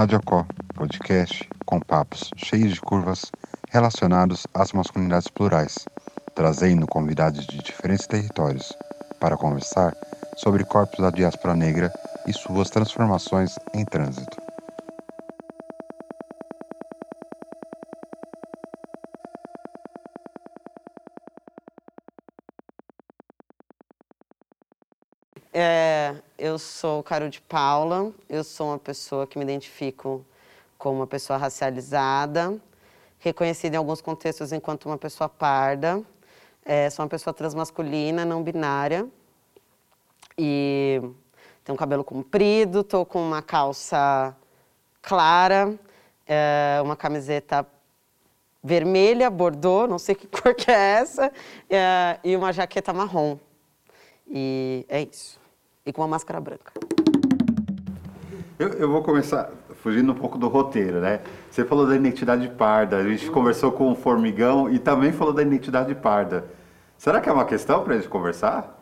Radiocó, podcast com papos cheios de curvas relacionados às masculinidades plurais, trazendo convidados de diferentes territórios para conversar sobre corpos da diáspora negra e suas transformações em trânsito. Sou Caro de Paula, eu sou uma pessoa que me identifico como uma pessoa racializada, reconhecida em alguns contextos enquanto uma pessoa parda. É, sou uma pessoa transmasculina, não binária. E tenho um cabelo comprido, estou com uma calça clara, é, uma camiseta vermelha, bordô, não sei que cor que é essa, é, e uma jaqueta marrom. E é isso. E com uma máscara branca. Eu, eu, vou começar fugindo um pouco do roteiro, né? Você falou da identidade parda, a gente conversou com o Formigão e também falou da identidade parda. Será que é uma questão para a gente conversar?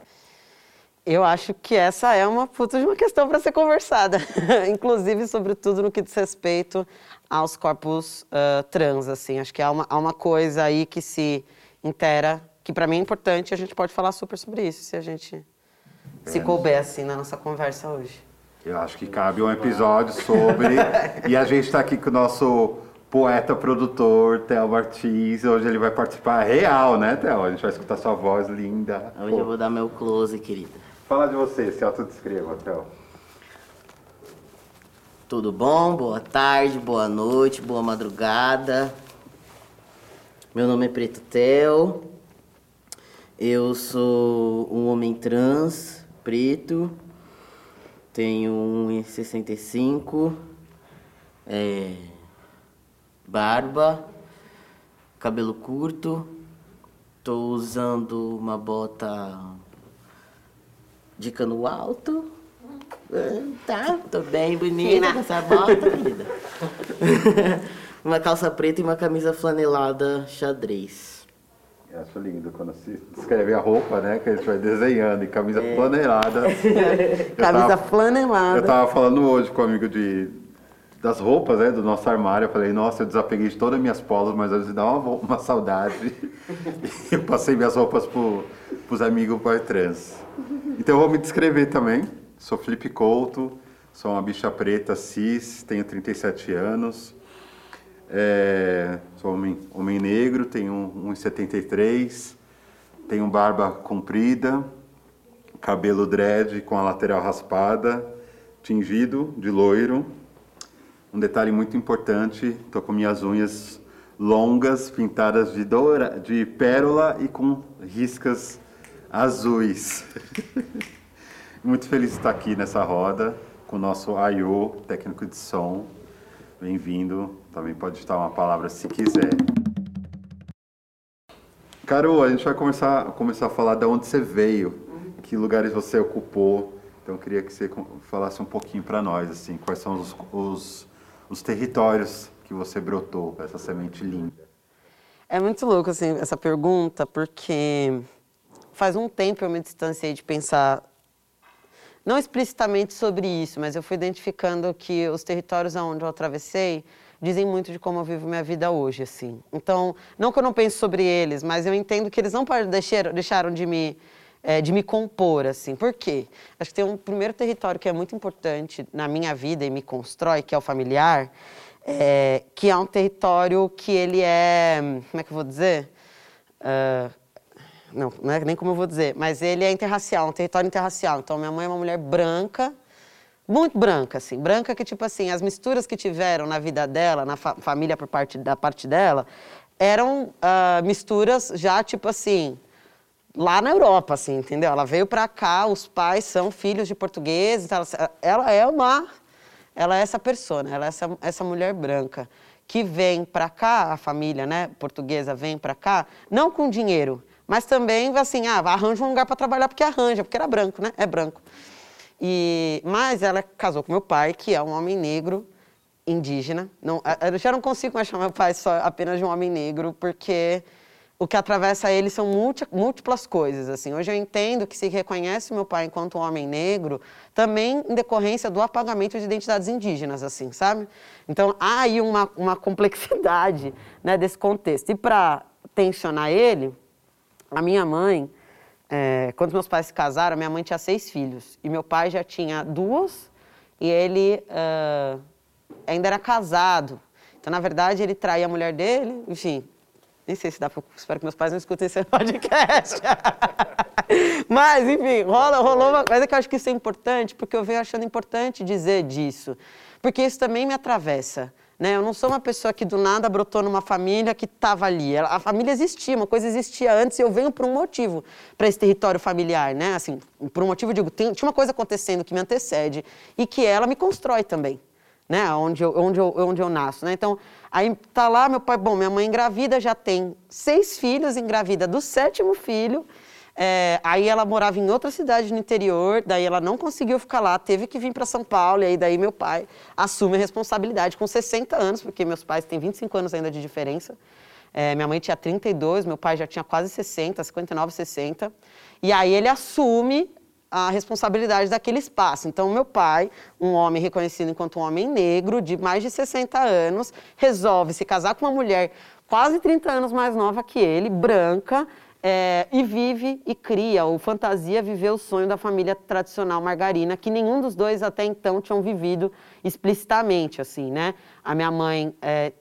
Eu acho que essa é uma puta de uma questão para ser conversada, inclusive, sobretudo no que diz respeito aos corpos uh, trans, assim. Acho que há uma, há uma coisa aí que se intera, que para mim é importante, e a gente pode falar super sobre isso, se a gente. Se couber, assim, na nossa conversa hoje. Eu acho que cabe um episódio sobre, e a gente está aqui com o nosso poeta produtor, Theo Martins. Hoje ele vai participar real, né, Theo? A gente vai escutar sua voz linda. Hoje Pô. eu vou dar meu close, querida. Fala de você, se autodescreva, Théo. Tudo bom? Boa tarde, boa noite, boa madrugada. Meu nome é Preto Theo. Eu sou um homem trans, preto. Tenho 1,65. É, barba. Cabelo curto. Tô usando uma bota de cano alto. É, tá, tô bem bonita com essa bota, querida. uma calça preta e uma camisa flanelada xadrez. Eu acho lindo quando se descreve a roupa, né? Que a gente vai desenhando, e camisa é. flanelada. camisa tava, flanelada. Eu tava falando hoje com um amigo de, das roupas, né? Do nosso armário. Eu falei, nossa, eu desapeguei de todas as minhas polos, mas vezes dá uma, uma saudade. eu passei minhas roupas pro, pros amigos boy trans. Então eu vou me descrever também. Sou Felipe Couto, sou uma bicha preta cis, tenho 37 anos. É, sou homem, homem negro, tenho 1,73, tenho barba comprida, cabelo dread com a lateral raspada, tingido de loiro. Um detalhe muito importante, estou com minhas unhas longas, pintadas de, doura, de pérola e com riscas azuis. Muito feliz de estar aqui nessa roda com o nosso Ayo, técnico de som. Bem-vindo. Também pode estar uma palavra se quiser. Carol, a gente vai começar, começar a falar de onde você veio, que lugares você ocupou. Então, eu queria que você falasse um pouquinho para nós, assim, quais são os, os, os territórios que você brotou, essa semente linda. É muito louco, assim, essa pergunta, porque faz um tempo eu me distanciei de pensar, não explicitamente sobre isso, mas eu fui identificando que os territórios aonde eu atravessei dizem muito de como eu vivo minha vida hoje, assim. Então, não que eu não pense sobre eles, mas eu entendo que eles não deixar, deixaram de me é, de me compor, assim. Por quê? Acho que tem um primeiro território que é muito importante na minha vida e me constrói, que é o familiar, é, que é um território que ele é, como é que eu vou dizer? Uh, não, não é nem como eu vou dizer, mas ele é interracial, um território interracial. Então, minha mãe é uma mulher branca, muito branca, assim, branca que, tipo assim, as misturas que tiveram na vida dela, na fa família por parte da parte dela, eram uh, misturas já, tipo assim, lá na Europa, assim, entendeu? Ela veio para cá, os pais são filhos de portugueses, ela, ela é uma, ela é essa pessoa, ela é essa, essa mulher branca que vem para cá, a família, né, portuguesa vem para cá, não com dinheiro, mas também, assim, ah, arranja um lugar para trabalhar porque arranja, porque era branco, né? É branco. E, mas ela casou com meu pai, que é um homem negro, indígena. Não, eu já não consigo mais chamar meu pai só apenas de um homem negro, porque o que atravessa ele são múltiplas coisas. Assim. Hoje eu entendo que se reconhece meu pai enquanto um homem negro, também em decorrência do apagamento de identidades indígenas, assim, sabe? Então há aí uma, uma complexidade né, desse contexto. E para tensionar ele, a minha mãe, é, quando meus pais se casaram, minha mãe tinha seis filhos e meu pai já tinha duas e ele uh, ainda era casado. Então, na verdade, ele traía a mulher dele, enfim, nem sei se dá para. Espero que meus pais não escutem esse podcast. Mas, enfim, rola, rolou uma coisa que eu acho que isso é importante, porque eu venho achando importante dizer disso. Porque isso também me atravessa. Né? Eu não sou uma pessoa que do nada brotou numa família que estava ali. A família existia, uma coisa existia antes e eu venho por um motivo para esse território familiar. Né? Assim, por um motivo, eu digo, tem, tinha uma coisa acontecendo que me antecede e que ela me constrói também né? Onde eu, onde eu, onde eu nasço, né? Então, aí tá lá meu pai, bom, minha mãe engravida, já tem seis filhos, engravida do sétimo filho. É, aí ela morava em outra cidade no interior, daí ela não conseguiu ficar lá, teve que vir para São Paulo, e aí daí meu pai assume a responsabilidade com 60 anos, porque meus pais têm 25 anos ainda de diferença. É, minha mãe tinha 32, meu pai já tinha quase 60, 59, 60. E aí ele assume a responsabilidade daquele espaço. Então, meu pai, um homem reconhecido enquanto um homem negro, de mais de 60 anos, resolve se casar com uma mulher quase 30 anos mais nova que ele, branca, é, e vive e cria, ou fantasia viver o sonho da família tradicional margarina, que nenhum dos dois até então tinham vivido explicitamente, assim, né? A minha mãe é,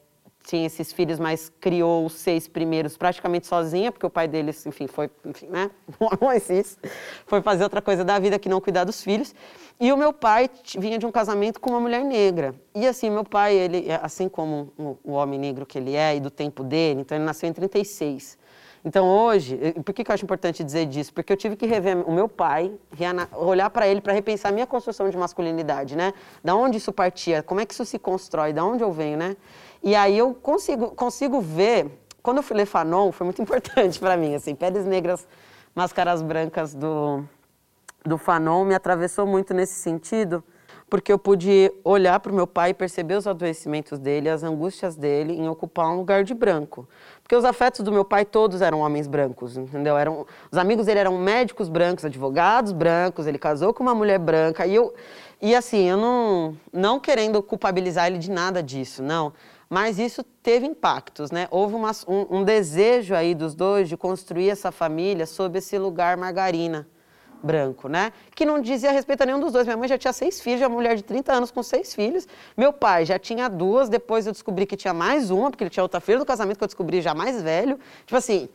tinha esses filhos, mas criou os seis primeiros praticamente sozinha, porque o pai deles, enfim, foi, enfim, né, foi fazer outra coisa da vida que não cuidar dos filhos. E o meu pai vinha de um casamento com uma mulher negra. E assim, meu pai, ele, assim como o, o homem negro que ele é e do tempo dele, então ele nasceu em 36. Então hoje, por que, que eu acho importante dizer disso? Porque eu tive que rever o meu pai, olhar para ele para repensar a minha construção de masculinidade, né? Da onde isso partia, como é que isso se constrói, da onde eu venho, né? E aí eu consigo, consigo ver, quando eu fui ler Fanon, foi muito importante para mim, assim, Peles Negras, Máscaras Brancas do, do Fanon me atravessou muito nesse sentido, porque eu pude olhar para o meu pai e perceber os adoecimentos dele, as angústias dele em ocupar um lugar de branco. Porque os afetos do meu pai todos eram homens brancos, entendeu? Eram, os amigos dele eram médicos brancos, advogados brancos, ele casou com uma mulher branca. E, eu, e assim, eu não, não querendo culpabilizar ele de nada disso, não mas isso teve impactos, né? Houve uma, um, um, desejo aí dos dois de construir essa família sob esse lugar margarina branco, né? Que não dizia respeito a nenhum dos dois. Minha mãe já tinha seis filhos, uma mulher de 30 anos com seis filhos. Meu pai já tinha duas, depois eu descobri que tinha mais uma, porque ele tinha outra filha do casamento que eu descobri já mais velho. Tipo assim,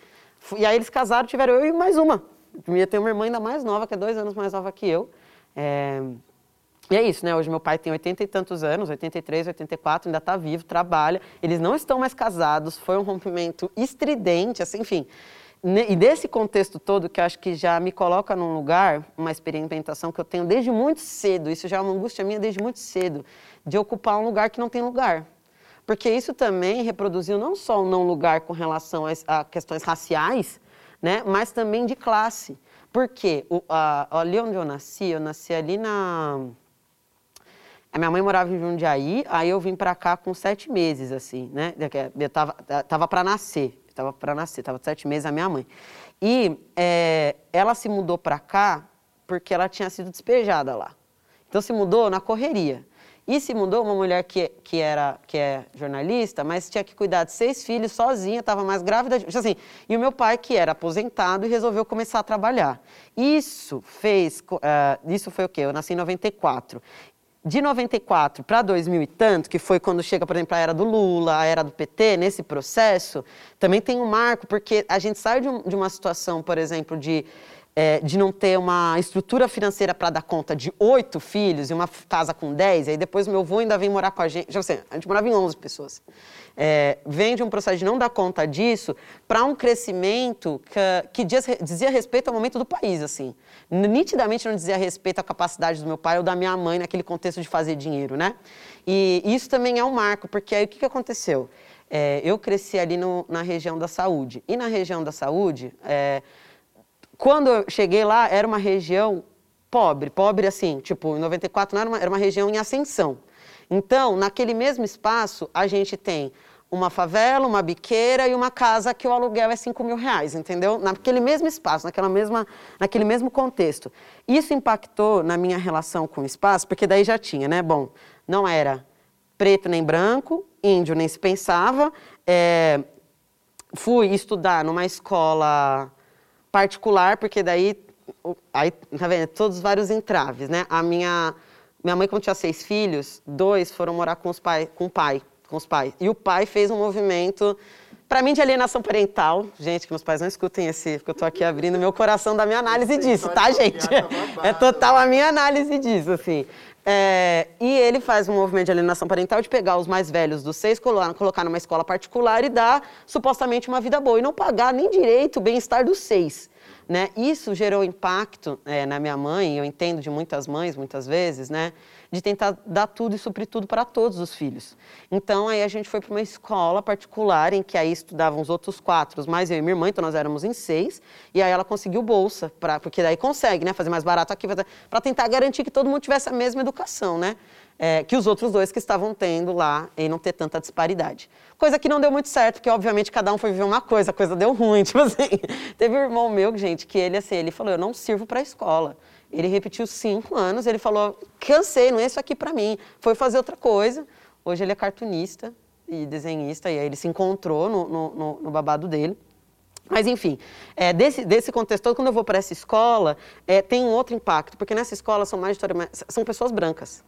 e aí eles casaram, tiveram eu e mais uma. Eu ter uma irmã ainda mais nova, que é dois anos mais nova que eu. É, e é isso, né? Hoje meu pai tem 80 e tantos anos, 83, 84, ainda está vivo, trabalha. Eles não estão mais casados, foi um rompimento estridente, assim, enfim. E desse contexto todo, que eu acho que já me coloca num lugar, uma experimentação que eu tenho desde muito cedo, isso já é uma angústia minha desde muito cedo, de ocupar um lugar que não tem lugar. Porque isso também reproduziu não só um não lugar com relação a questões raciais, né, mas também de classe. Porque o, a, ali onde eu nasci, eu nasci ali na a minha mãe morava em Jundiaí, aí eu vim para cá com sete meses, assim, né? Eu tava, tava para nascer, tava para nascer, tava sete meses a minha mãe. E é, ela se mudou para cá porque ela tinha sido despejada lá. Então se mudou na correria. E se mudou uma mulher que, que, era, que é jornalista, mas tinha que cuidar de seis filhos sozinha, estava mais grávida. De, assim, e o meu pai, que era aposentado, resolveu começar a trabalhar. Isso fez. Uh, isso foi o quê? Eu nasci em 94 de 94 para 2000 e tanto, que foi quando chega, por exemplo, a era do Lula, a era do PT, nesse processo, também tem um marco, porque a gente sai de, um, de uma situação, por exemplo, de, é, de não ter uma estrutura financeira para dar conta de oito filhos e uma casa com dez, aí depois meu avô ainda vem morar com a gente, já a gente morava em 11 pessoas é, vem de um processo de não dar conta disso para um crescimento que, que dizia, dizia, respeito ao momento do país, assim. Nitidamente não dizia respeito à capacidade do meu pai ou da minha mãe naquele contexto de fazer dinheiro, né? E isso também é um marco, porque aí o que, que aconteceu? É, eu cresci ali no, na região da saúde. E na região da saúde, é, quando eu cheguei lá, era uma região pobre, pobre assim, tipo, em 94 não era uma, era uma região em ascensão. Então, naquele mesmo espaço, a gente tem uma favela, uma biqueira e uma casa que o aluguel é 5 mil reais, entendeu? Naquele mesmo espaço, naquela mesma, naquele mesmo contexto. Isso impactou na minha relação com o espaço, porque daí já tinha, né? Bom, não era preto nem branco, índio nem se pensava. É, fui estudar numa escola particular, porque daí, aí, tá vendo? Todos os vários entraves, né? A minha, minha mãe, quando tinha seis filhos, dois foram morar com, os pai, com o pai com os pais. E o pai fez um movimento, para mim, de alienação parental. Gente, que meus pais não escutem esse, porque eu estou aqui abrindo meu coração da minha análise disso, tá, gente? É total a minha análise disso, assim. É, e ele faz um movimento de alienação parental de pegar os mais velhos dos seis, colocar numa escola particular e dar supostamente uma vida boa e não pagar nem direito o bem-estar dos seis. Né? Isso gerou impacto é, na minha mãe, eu entendo de muitas mães, muitas vezes, né? De tentar dar tudo e suprir tudo para todos os filhos. Então, aí a gente foi para uma escola particular, em que aí estudavam os outros quatro, mais eu e minha irmã, então nós éramos em seis, e aí ela conseguiu bolsa, pra, porque daí consegue, né, fazer mais barato aqui, para tentar garantir que todo mundo tivesse a mesma educação, né? É, que os outros dois que estavam tendo lá e não ter tanta disparidade. Coisa que não deu muito certo, porque obviamente cada um foi viver uma coisa, a coisa deu ruim, tipo assim. Teve um irmão meu, gente, que ele assim, ele falou, eu não sirvo para a escola. Ele repetiu cinco anos, ele falou, cansei, não é isso aqui para mim. Foi fazer outra coisa. Hoje ele é cartunista e desenhista, e aí ele se encontrou no, no, no babado dele. Mas, enfim, é, desse, desse contexto todo, quando eu vou para essa escola, é, tem um outro impacto, porque nessa escola são mais são pessoas brancas.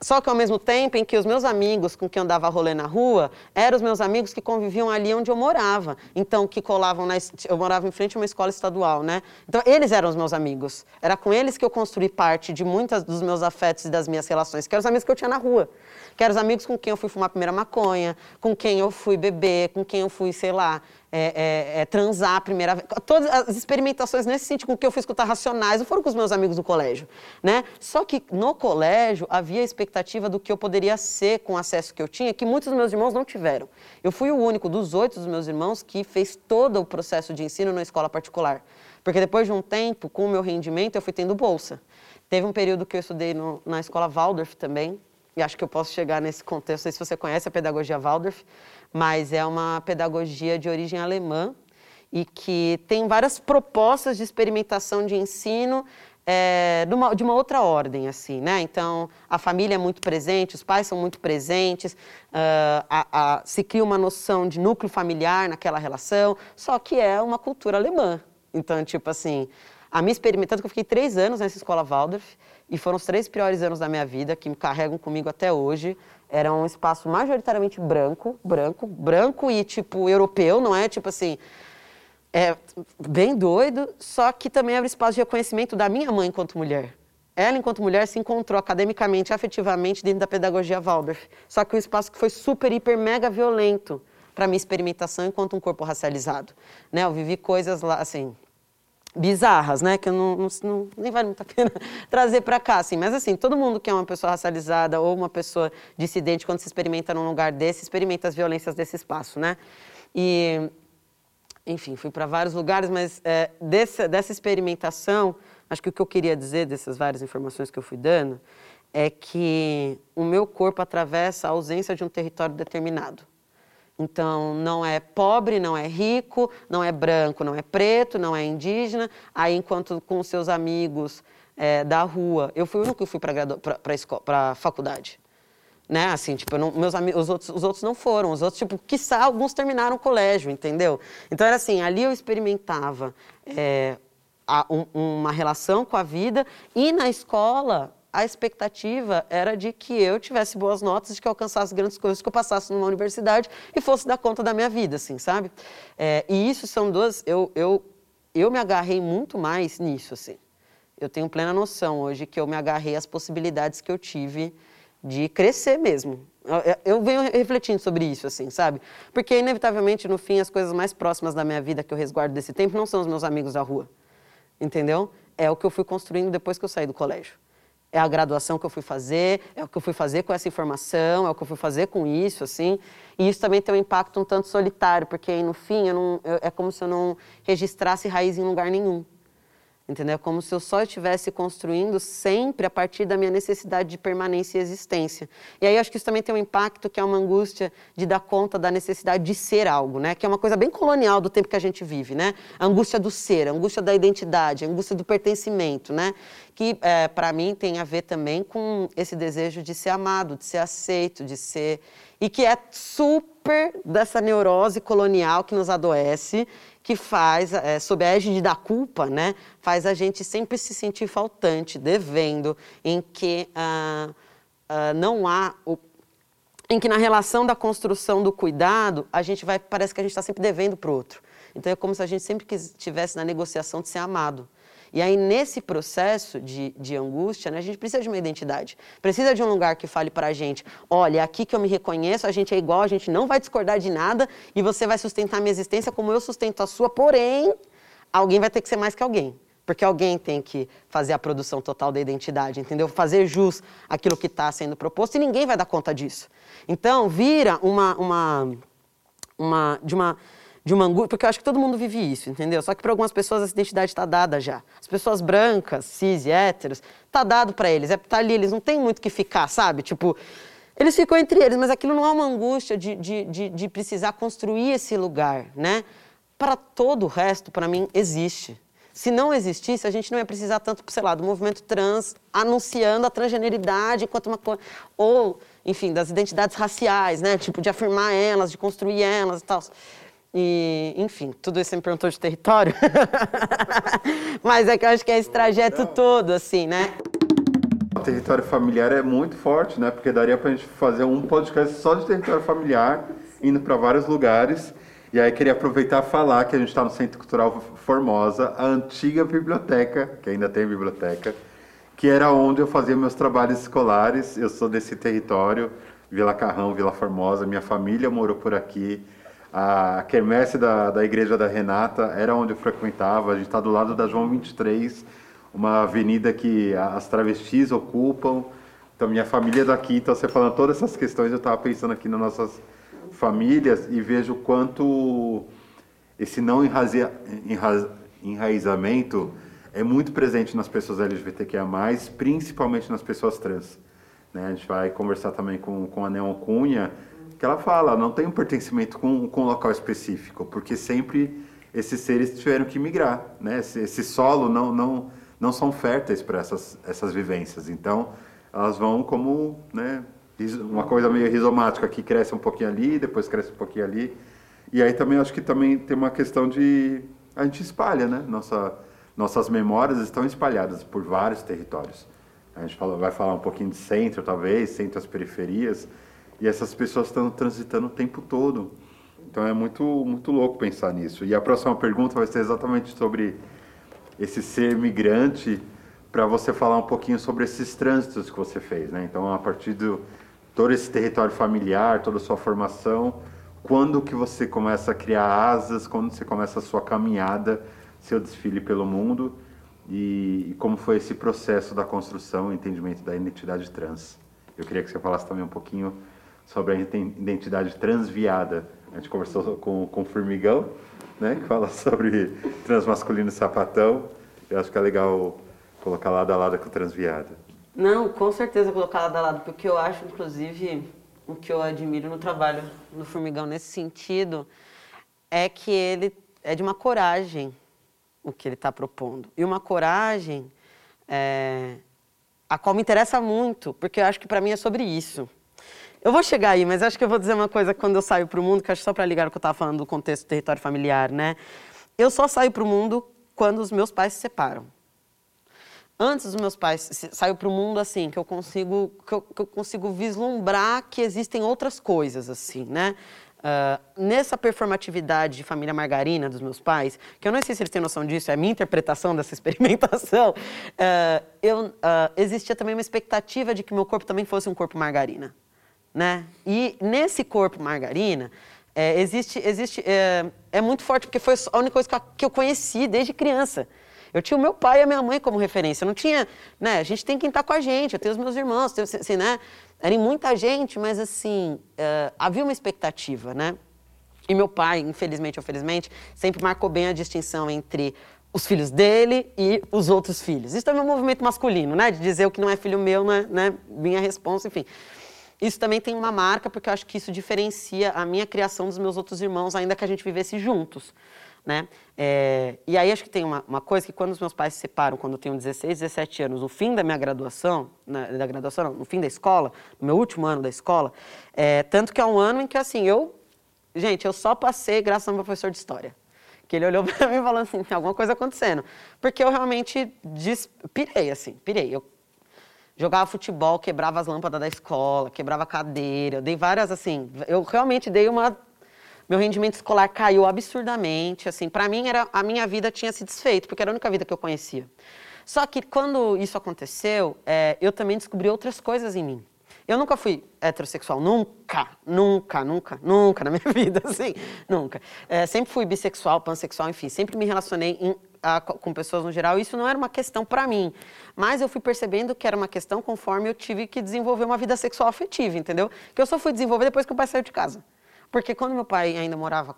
Só que ao mesmo tempo em que os meus amigos com quem eu andava rolê na rua, eram os meus amigos que conviviam ali onde eu morava. Então, que colavam na. Eu morava em frente a uma escola estadual, né? Então, eles eram os meus amigos. Era com eles que eu construí parte de muitos dos meus afetos e das minhas relações, que eram os amigos que eu tinha na rua. Que eram os amigos com quem eu fui fumar a primeira maconha, com quem eu fui beber, com quem eu fui, sei lá, é, é, é, transar a primeira vez. Todas as experimentações nesse sentido, que eu fui escutar racionais, não foram com os meus amigos do colégio, né? Só que no colégio havia a expectativa do que eu poderia ser com o acesso que eu tinha, que muitos dos meus irmãos não tiveram. Eu fui o único dos oito dos meus irmãos que fez todo o processo de ensino na escola particular. Porque depois de um tempo, com o meu rendimento, eu fui tendo bolsa. Teve um período que eu estudei no, na escola Waldorf também, e acho que eu posso chegar nesse contexto, não sei se você conhece a pedagogia Waldorf, mas é uma pedagogia de origem alemã e que tem várias propostas de experimentação de ensino é, de, uma, de, uma, outra ordem, assim, né? Então, a família é muito presente, os pais são muito presentes, uh, a, a, se cria uma noção de núcleo familiar naquela relação, só que é uma cultura alemã. Então, tipo assim, a minha experimentando, que eu fiquei três anos nessa escola Waldorf, e foram os três piores anos da minha vida, que me carregam comigo até hoje. Era um espaço majoritariamente branco, branco, branco e tipo europeu, não é? Tipo assim, é bem doido, só que também era um espaço de reconhecimento da minha mãe enquanto mulher. Ela, enquanto mulher, se encontrou academicamente, afetivamente, dentro da pedagogia Waldorf. Só que um espaço que foi super, hiper, mega violento para minha experimentação enquanto um corpo racializado. Né? Eu vivi coisas lá, assim, bizarras, né? Que eu não, não, não, nem vale muito a pena trazer para cá, assim. Mas assim, todo mundo que é uma pessoa racializada ou uma pessoa dissidente, quando se experimenta num lugar desse, experimenta as violências desse espaço, né? E, enfim, fui para vários lugares, mas é, dessa, dessa experimentação, acho que o que eu queria dizer dessas várias informações que eu fui dando é que o meu corpo atravessa a ausência de um território determinado. Então, não é pobre, não é rico, não é branco, não é preto, não é indígena. Aí, enquanto com seus amigos é, da rua, eu fui o único que fui para a faculdade. Né? Assim, tipo, não, meus amigos, os outros, os outros não foram. Os outros, tipo, quiçá, alguns terminaram o colégio, entendeu? Então, era assim, ali eu experimentava é, a, um, uma relação com a vida e na escola a expectativa era de que eu tivesse boas notas, de que eu alcançasse grandes coisas, que eu passasse numa universidade e fosse dar conta da minha vida, assim, sabe? É, e isso são duas. Eu, eu, eu me agarrei muito mais nisso, assim. Eu tenho plena noção hoje que eu me agarrei às possibilidades que eu tive de crescer mesmo. Eu, eu venho refletindo sobre isso, assim, sabe? Porque, inevitavelmente, no fim, as coisas mais próximas da minha vida que eu resguardo desse tempo não são os meus amigos da rua, entendeu? É o que eu fui construindo depois que eu saí do colégio é a graduação que eu fui fazer, é o que eu fui fazer com essa informação, é o que eu fui fazer com isso, assim. E isso também tem um impacto um tanto solitário, porque aí, no fim eu não, eu, é como se eu não registrasse raiz em lugar nenhum. Entendeu? Como se eu só estivesse construindo sempre a partir da minha necessidade de permanência e existência. E aí acho que isso também tem um impacto que é uma angústia de dar conta da necessidade de ser algo, né? Que é uma coisa bem colonial do tempo que a gente vive, né? A angústia do ser, a angústia da identidade, a angústia do pertencimento, né? Que é, para mim tem a ver também com esse desejo de ser amado, de ser aceito, de ser e que é super dessa neurose colonial que nos adoece que faz, é, sob a égide da culpa, né, faz a gente sempre se sentir faltante, devendo, em que ah, ah, não há o, em que na relação da construção do cuidado, a gente vai, parece que a gente está sempre devendo para o outro. Então é como se a gente sempre estivesse na negociação de ser amado. E aí, nesse processo de, de angústia, né, a gente precisa de uma identidade. Precisa de um lugar que fale para a gente: olha, é aqui que eu me reconheço, a gente é igual, a gente não vai discordar de nada e você vai sustentar a minha existência como eu sustento a sua, porém, alguém vai ter que ser mais que alguém. Porque alguém tem que fazer a produção total da identidade, entendeu? Fazer jus aquilo que está sendo proposto e ninguém vai dar conta disso. Então, vira uma, uma, uma de uma de uma angústia, porque eu acho que todo mundo vive isso, entendeu? Só que para algumas pessoas essa identidade está dada já. As pessoas brancas, cis e héteros, está dado para eles, é tá ali, eles não têm muito que ficar, sabe? Tipo, eles ficam entre eles, mas aquilo não é uma angústia de, de, de, de precisar construir esse lugar, né? Para todo o resto, para mim, existe. Se não existisse, a gente não ia precisar tanto, sei lá, do movimento trans anunciando a transgeneridade enquanto uma coisa. Ou, enfim, das identidades raciais, né? Tipo, de afirmar elas, de construir elas e tal. E, enfim, tudo isso você me perguntou de território. Mas é que eu acho que é esse trajeto todo, assim, né? O território familiar é muito forte, né? Porque daria pra gente fazer um podcast só de território familiar, indo para vários lugares. E aí queria aproveitar e falar que a gente está no Centro Cultural Formosa, a antiga biblioteca, que ainda tem biblioteca, que era onde eu fazia meus trabalhos escolares. Eu sou desse território, Vila Carrão, Vila Formosa, minha família morou por aqui. A quermesse da, da Igreja da Renata era onde eu frequentava. A gente está do lado da João 23, uma avenida que as travestis ocupam. Então, minha família é daqui. Então, você falando todas essas questões, eu estava pensando aqui nas nossas famílias e vejo quanto esse não enra, enraizamento é muito presente nas pessoas LGBTQIA+, principalmente nas pessoas trans. Né? A gente vai conversar também com, com a Neon Cunha, que ela fala, não tem um pertencimento com, com um local específico, porque sempre esses seres tiveram que migrar, né? Esse, esse solo não, não, não são férteis para essas, essas vivências, então elas vão como, né, uma coisa meio rizomática, que cresce um pouquinho ali, depois cresce um pouquinho ali, e aí também acho que também tem uma questão de, a gente espalha, né? Nossa, nossas memórias estão espalhadas por vários territórios. A gente fala, vai falar um pouquinho de centro, talvez, centro as periferias, e essas pessoas estão transitando o tempo todo. Então é muito, muito louco pensar nisso. E a próxima pergunta vai ser exatamente sobre esse ser migrante, para você falar um pouquinho sobre esses trânsitos que você fez. Né? Então, a partir do todo esse território familiar, toda a sua formação, quando que você começa a criar asas, quando você começa a sua caminhada, seu desfile pelo mundo, e, e como foi esse processo da construção e entendimento da identidade trans. Eu queria que você falasse também um pouquinho sobre a identidade transviada. A gente conversou com, com o Formigão, né, que fala sobre transmasculino sapatão. Eu acho que é legal colocar lado a lado com transviada. Não, com certeza colocar lado a lado, porque eu acho, inclusive, o que eu admiro no trabalho do Formigão nesse sentido é que ele é de uma coragem o que ele está propondo. E uma coragem é, a qual me interessa muito, porque eu acho que para mim é sobre isso. Eu vou chegar aí, mas acho que eu vou dizer uma coisa quando eu saio para o mundo, que acho só para ligar o que eu estava falando do contexto do território familiar, né? Eu só saio para o mundo quando os meus pais se separam. Antes dos meus pais saio para o mundo assim, que eu consigo que eu, que eu, consigo vislumbrar que existem outras coisas assim, né? Uh, nessa performatividade de família margarina dos meus pais, que eu não sei se eles têm noção disso, é a minha interpretação dessa experimentação, uh, eu, uh, existia também uma expectativa de que meu corpo também fosse um corpo margarina né? E nesse corpo margarina, é, existe, existe é, é, muito forte, porque foi a única coisa que eu conheci desde criança. Eu tinha o meu pai e a minha mãe como referência. Eu não tinha, né? A gente tem quem está com a gente, eu tenho os meus irmãos, tenho, assim, né? Era muita gente, mas assim, é, havia uma expectativa, né? E meu pai, infelizmente ou felizmente, sempre marcou bem a distinção entre os filhos dele e os outros filhos. Isso também é um movimento masculino, né? De dizer o que não é filho meu, né? né? Minha resposta, enfim. Isso também tem uma marca, porque eu acho que isso diferencia a minha criação dos meus outros irmãos, ainda que a gente vivesse juntos. Né? É, e aí acho que tem uma, uma, coisa que quando os meus pais se separam, quando eu tenho 16, 17 anos, no fim da minha graduação, na, da graduação não, no fim da escola, no meu último ano da escola, é, tanto que é um ano em que assim, eu, gente, eu só passei graças ao meu professor de história. Que ele olhou para mim falou assim, tem alguma coisa acontecendo. Porque eu realmente des... pirei, assim, pirei. Eu jogava futebol, quebrava as lâmpadas da escola, quebrava a cadeira, eu dei várias, assim, eu realmente dei uma meu rendimento escolar caiu absurdamente, assim, para mim era a minha vida tinha se desfeito, porque era a única vida que eu conhecia. Só que quando isso aconteceu, é, eu também descobri outras coisas em mim. Eu nunca fui heterossexual, nunca, nunca, nunca, nunca na minha vida, assim, nunca. É, sempre fui bissexual, pansexual, enfim, sempre me relacionei em, a, com pessoas no geral. Isso não era uma questão para mim, mas eu fui percebendo que era uma questão conforme eu tive que desenvolver uma vida sexual afetiva, entendeu? Que eu só fui desenvolver depois que o pai saiu de casa. Porque quando meu pai ainda morava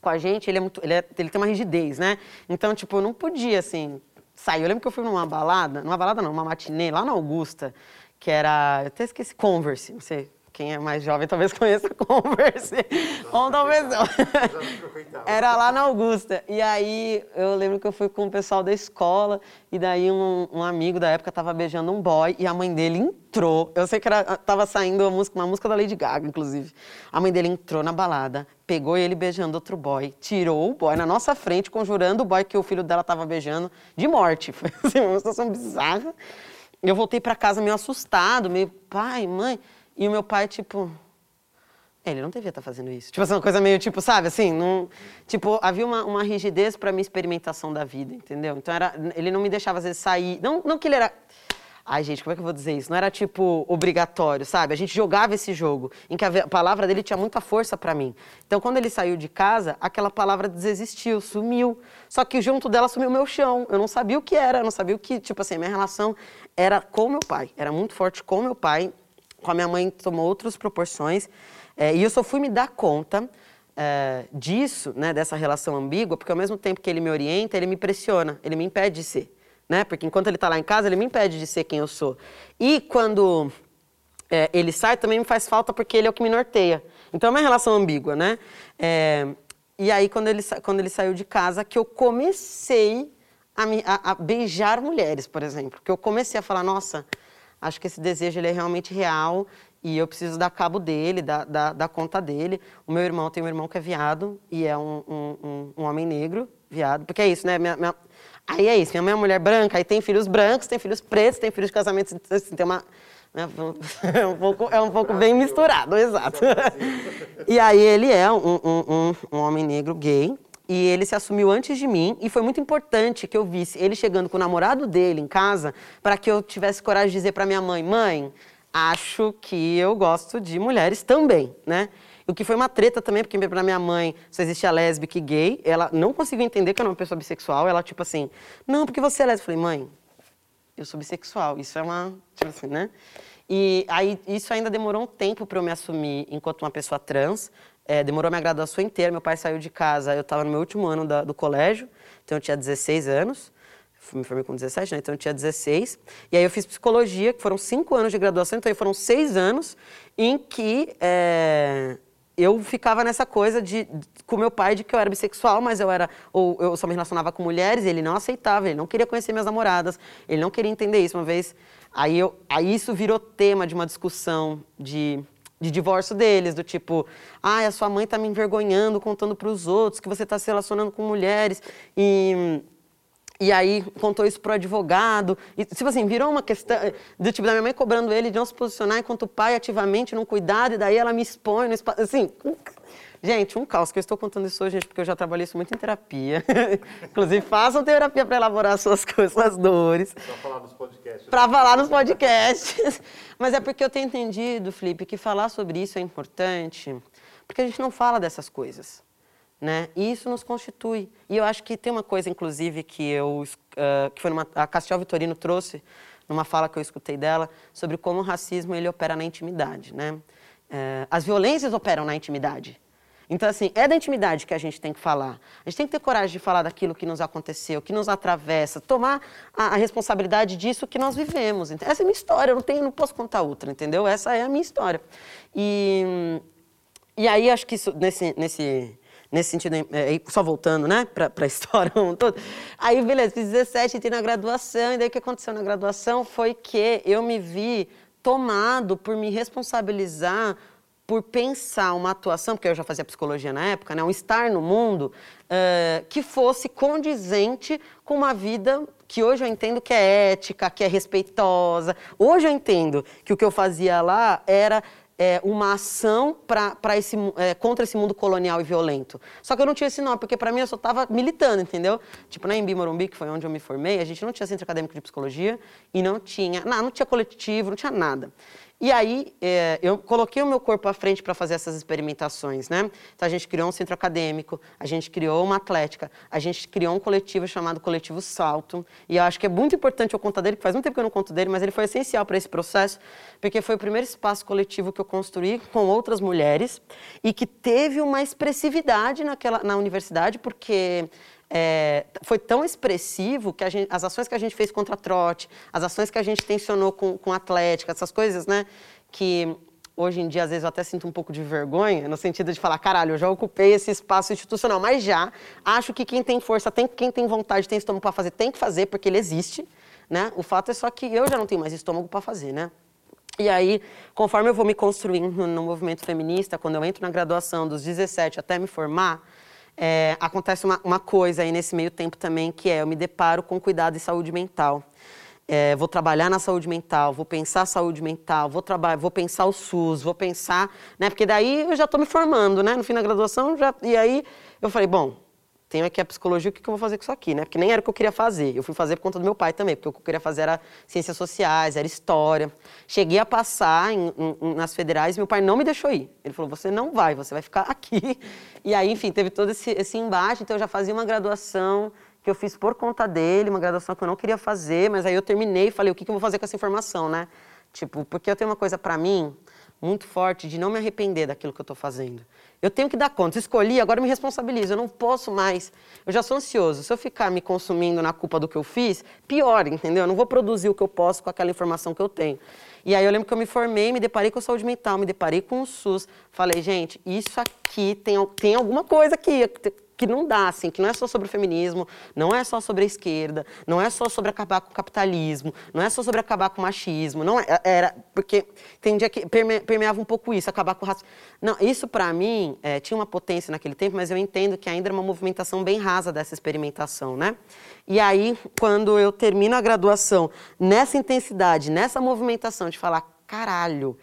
com a gente, ele, é muito, ele, é, ele tem uma rigidez, né? Então, tipo, eu não podia, assim, sair. Eu lembro que eu fui numa balada, numa balada não, uma matinê, lá na Augusta, que era, eu até esqueci, Converse, não sei, quem é mais jovem talvez conheça Converse. Ou talvez não. Era lá na Augusta. E aí eu lembro que eu fui com o pessoal da escola e daí um, um amigo da época estava beijando um boy e a mãe dele entrou. Eu sei que era, tava saindo uma música, uma música da Lady Gaga, inclusive. A mãe dele entrou na balada, pegou ele beijando outro boy, tirou o boy na nossa frente, conjurando o boy que o filho dela estava beijando de morte. Foi assim, uma situação bizarra. Eu voltei para casa meio assustado, meio pai, mãe. E o meu pai, tipo, ele não devia estar tá fazendo isso. Tipo assim, uma coisa meio, tipo, sabe, assim, não, tipo, havia uma, uma rigidez para minha experimentação da vida, entendeu? Então, era, ele não me deixava, às vezes, sair, não, não que ele era... Ai, gente, como é que eu vou dizer isso? Não era, tipo, obrigatório, sabe? A gente jogava esse jogo, em que a palavra dele tinha muita força para mim. Então, quando ele saiu de casa, aquela palavra desexistiu, sumiu. Só que junto dela sumiu o meu chão. Eu não sabia o que era, eu não sabia o que, tipo assim, minha relação era com meu pai. Era muito forte com meu pai, com a minha mãe tomou outras proporções. É, e eu só fui me dar conta é, disso, né, dessa relação ambígua, porque ao mesmo tempo que ele me orienta, ele me pressiona, ele me impede de ser. Né? Porque enquanto ele está lá em casa, ele me impede de ser quem eu sou. E quando é, ele sai, também me faz falta porque ele é o que me norteia. Então é uma relação ambígua, né? É, e aí, quando ele, quando ele saiu de casa, que eu comecei a, me, a, a beijar mulheres, por exemplo. Que eu comecei a falar, nossa, Acho que esse desejo ele é realmente real e eu preciso dar cabo dele, dar, dar conta dele. O meu irmão tem um irmão que é viado e é um, um, um homem negro, viado, porque é isso, né? Minha, minha... Aí é isso, minha mãe é uma mulher branca, aí tem filhos brancos, tem filhos pretos, tem filhos de casamento, assim, tem uma... Né? É um pouco, é um pouco bem misturado, exato. E aí ele é um, um, um, um homem negro gay, e ele se assumiu antes de mim e foi muito importante que eu visse ele chegando com o namorado dele em casa para que eu tivesse coragem de dizer para minha mãe, mãe, acho que eu gosto de mulheres também, né? O que foi uma treta também, porque para minha mãe só existia lésbica e gay, ela não conseguiu entender que eu era uma pessoa bissexual, ela tipo assim, não, porque você é lésbica. Eu falei, mãe, eu sou bissexual, isso é uma, tipo assim, né? E aí isso ainda demorou um tempo para eu me assumir enquanto uma pessoa trans, é, demorou minha graduação inteira. Meu pai saiu de casa, eu estava no meu último ano da, do colégio, então eu tinha 16 anos. Me formei com 17, né? então eu tinha 16. E aí eu fiz psicologia, que foram cinco anos de graduação, então foram seis anos em que é, eu ficava nessa coisa de, com meu pai de que eu era bissexual, mas eu era ou eu só me relacionava com mulheres, e ele não aceitava, ele não queria conhecer minhas namoradas, ele não queria entender isso. Uma vez, aí, eu, aí isso virou tema de uma discussão de de divórcio deles, do tipo, ah, a sua mãe está me envergonhando, contando para os outros que você está se relacionando com mulheres e e aí contou isso pro advogado. E, tipo assim, virou uma questão do tipo da minha mãe cobrando ele de não se posicionar enquanto o pai ativamente não cuidar, e daí ela me expõe no espaço. Assim, Gente, um caos que eu estou contando isso hoje, gente, porque eu já trabalhei isso muito em terapia. Inclusive, façam terapia para elaborar suas coisas, suas dores. Para falar nos podcasts. Para falar nos podcasts. Mas é porque eu tenho entendido, Felipe, que falar sobre isso é importante, porque a gente não fala dessas coisas. Né? E isso nos constitui. E eu acho que tem uma coisa, inclusive, que eu uh, que foi numa, a Castiel Vitorino trouxe numa fala que eu escutei dela sobre como o racismo ele opera na intimidade, né? Uh, as violências operam na intimidade. Então, assim, é da intimidade que a gente tem que falar. A gente tem que ter coragem de falar daquilo que nos aconteceu, que nos atravessa, tomar a, a responsabilidade disso que nós vivemos. Essa é minha história, eu não, tenho, não posso contar outra, entendeu? Essa é a minha história. E, e aí, acho que isso, nesse, nesse, nesse sentido, é, só voltando, né, para a história toda. Aí, beleza, fiz 17, entrei na graduação, e daí o que aconteceu na graduação foi que eu me vi tomado por me responsabilizar por pensar uma atuação, porque eu já fazia psicologia na época, né, um estar no mundo uh, que fosse condizente com uma vida que hoje eu entendo que é ética, que é respeitosa. Hoje eu entendo que o que eu fazia lá era é, uma ação para esse, é, contra esse mundo colonial e violento. Só que eu não tinha esse nome, porque para mim eu só estava militando, entendeu? Tipo, na Embi Morumbi, que foi onde eu me formei, a gente não tinha centro acadêmico de psicologia e não tinha, não, não tinha coletivo, não tinha nada. E aí, é, eu coloquei o meu corpo à frente para fazer essas experimentações, né? Então, a gente criou um centro acadêmico, a gente criou uma atlética, a gente criou um coletivo chamado Coletivo Salto. E eu acho que é muito importante eu contar dele, que faz muito tempo que eu não conto dele, mas ele foi essencial para esse processo, porque foi o primeiro espaço coletivo que eu construí com outras mulheres e que teve uma expressividade naquela, na universidade, porque é, foi tão expressivo que gente, as ações que a gente fez contra trote, as ações que a gente tensionou com, com atlética, essas coisas, né, que hoje em dia às vezes eu até sinto um pouco de vergonha, no sentido de falar, caralho, eu já ocupei esse espaço institucional, mas já acho que quem tem força, tem, quem tem vontade, tem estômago para fazer, tem que fazer, porque ele existe, né? O fato é só que eu já não tenho mais estômago para fazer, né? E aí, conforme eu vou me construindo no movimento feminista, quando eu entro na graduação dos 17 até me formar, é, acontece uma, uma, coisa aí nesse meio tempo também, que é eu me deparo com cuidado e saúde mental. É, vou trabalhar na saúde mental, vou pensar saúde mental, vou vou pensar o SUS, vou pensar, né? Porque daí eu já estou me formando, né? No fim da graduação, já, e aí eu falei, bom, tenho aqui a psicologia, o que, que eu vou fazer com isso aqui, né? Porque nem era o que eu queria fazer. Eu fui fazer por conta do meu pai também, porque o que eu queria fazer era ciências sociais, era história. Cheguei a passar em, em, nas federais, meu pai não me deixou ir. Ele falou: você não vai, você vai ficar aqui. E aí, enfim, teve todo esse, esse embate. Então, eu já fazia uma graduação que eu fiz por conta dele, uma graduação que eu não queria fazer, mas aí eu terminei e falei: o que, que eu vou fazer com essa informação, né? Tipo, porque eu tenho uma coisa para mim muito forte de não me arrepender daquilo que eu estou fazendo. Eu tenho que dar conta. Escolhi, agora me responsabilizo. Eu não posso mais. Eu já sou ansioso. Se eu ficar me consumindo na culpa do que eu fiz, pior, entendeu? Eu não vou produzir o que eu posso com aquela informação que eu tenho. E aí eu lembro que eu me formei, me deparei com saúde mental, me deparei com o SUS. Falei, gente, isso aqui tem, tem alguma coisa aqui que não dá, assim, que não é só sobre o feminismo, não é só sobre a esquerda, não é só sobre acabar com o capitalismo, não é só sobre acabar com o machismo, não é, era porque tem dia que perme, permeava um pouco isso, acabar com o racismo. Não, isso para mim é, tinha uma potência naquele tempo, mas eu entendo que ainda era uma movimentação bem rasa dessa experimentação, né? E aí, quando eu termino a graduação nessa intensidade, nessa movimentação de falar, caralho,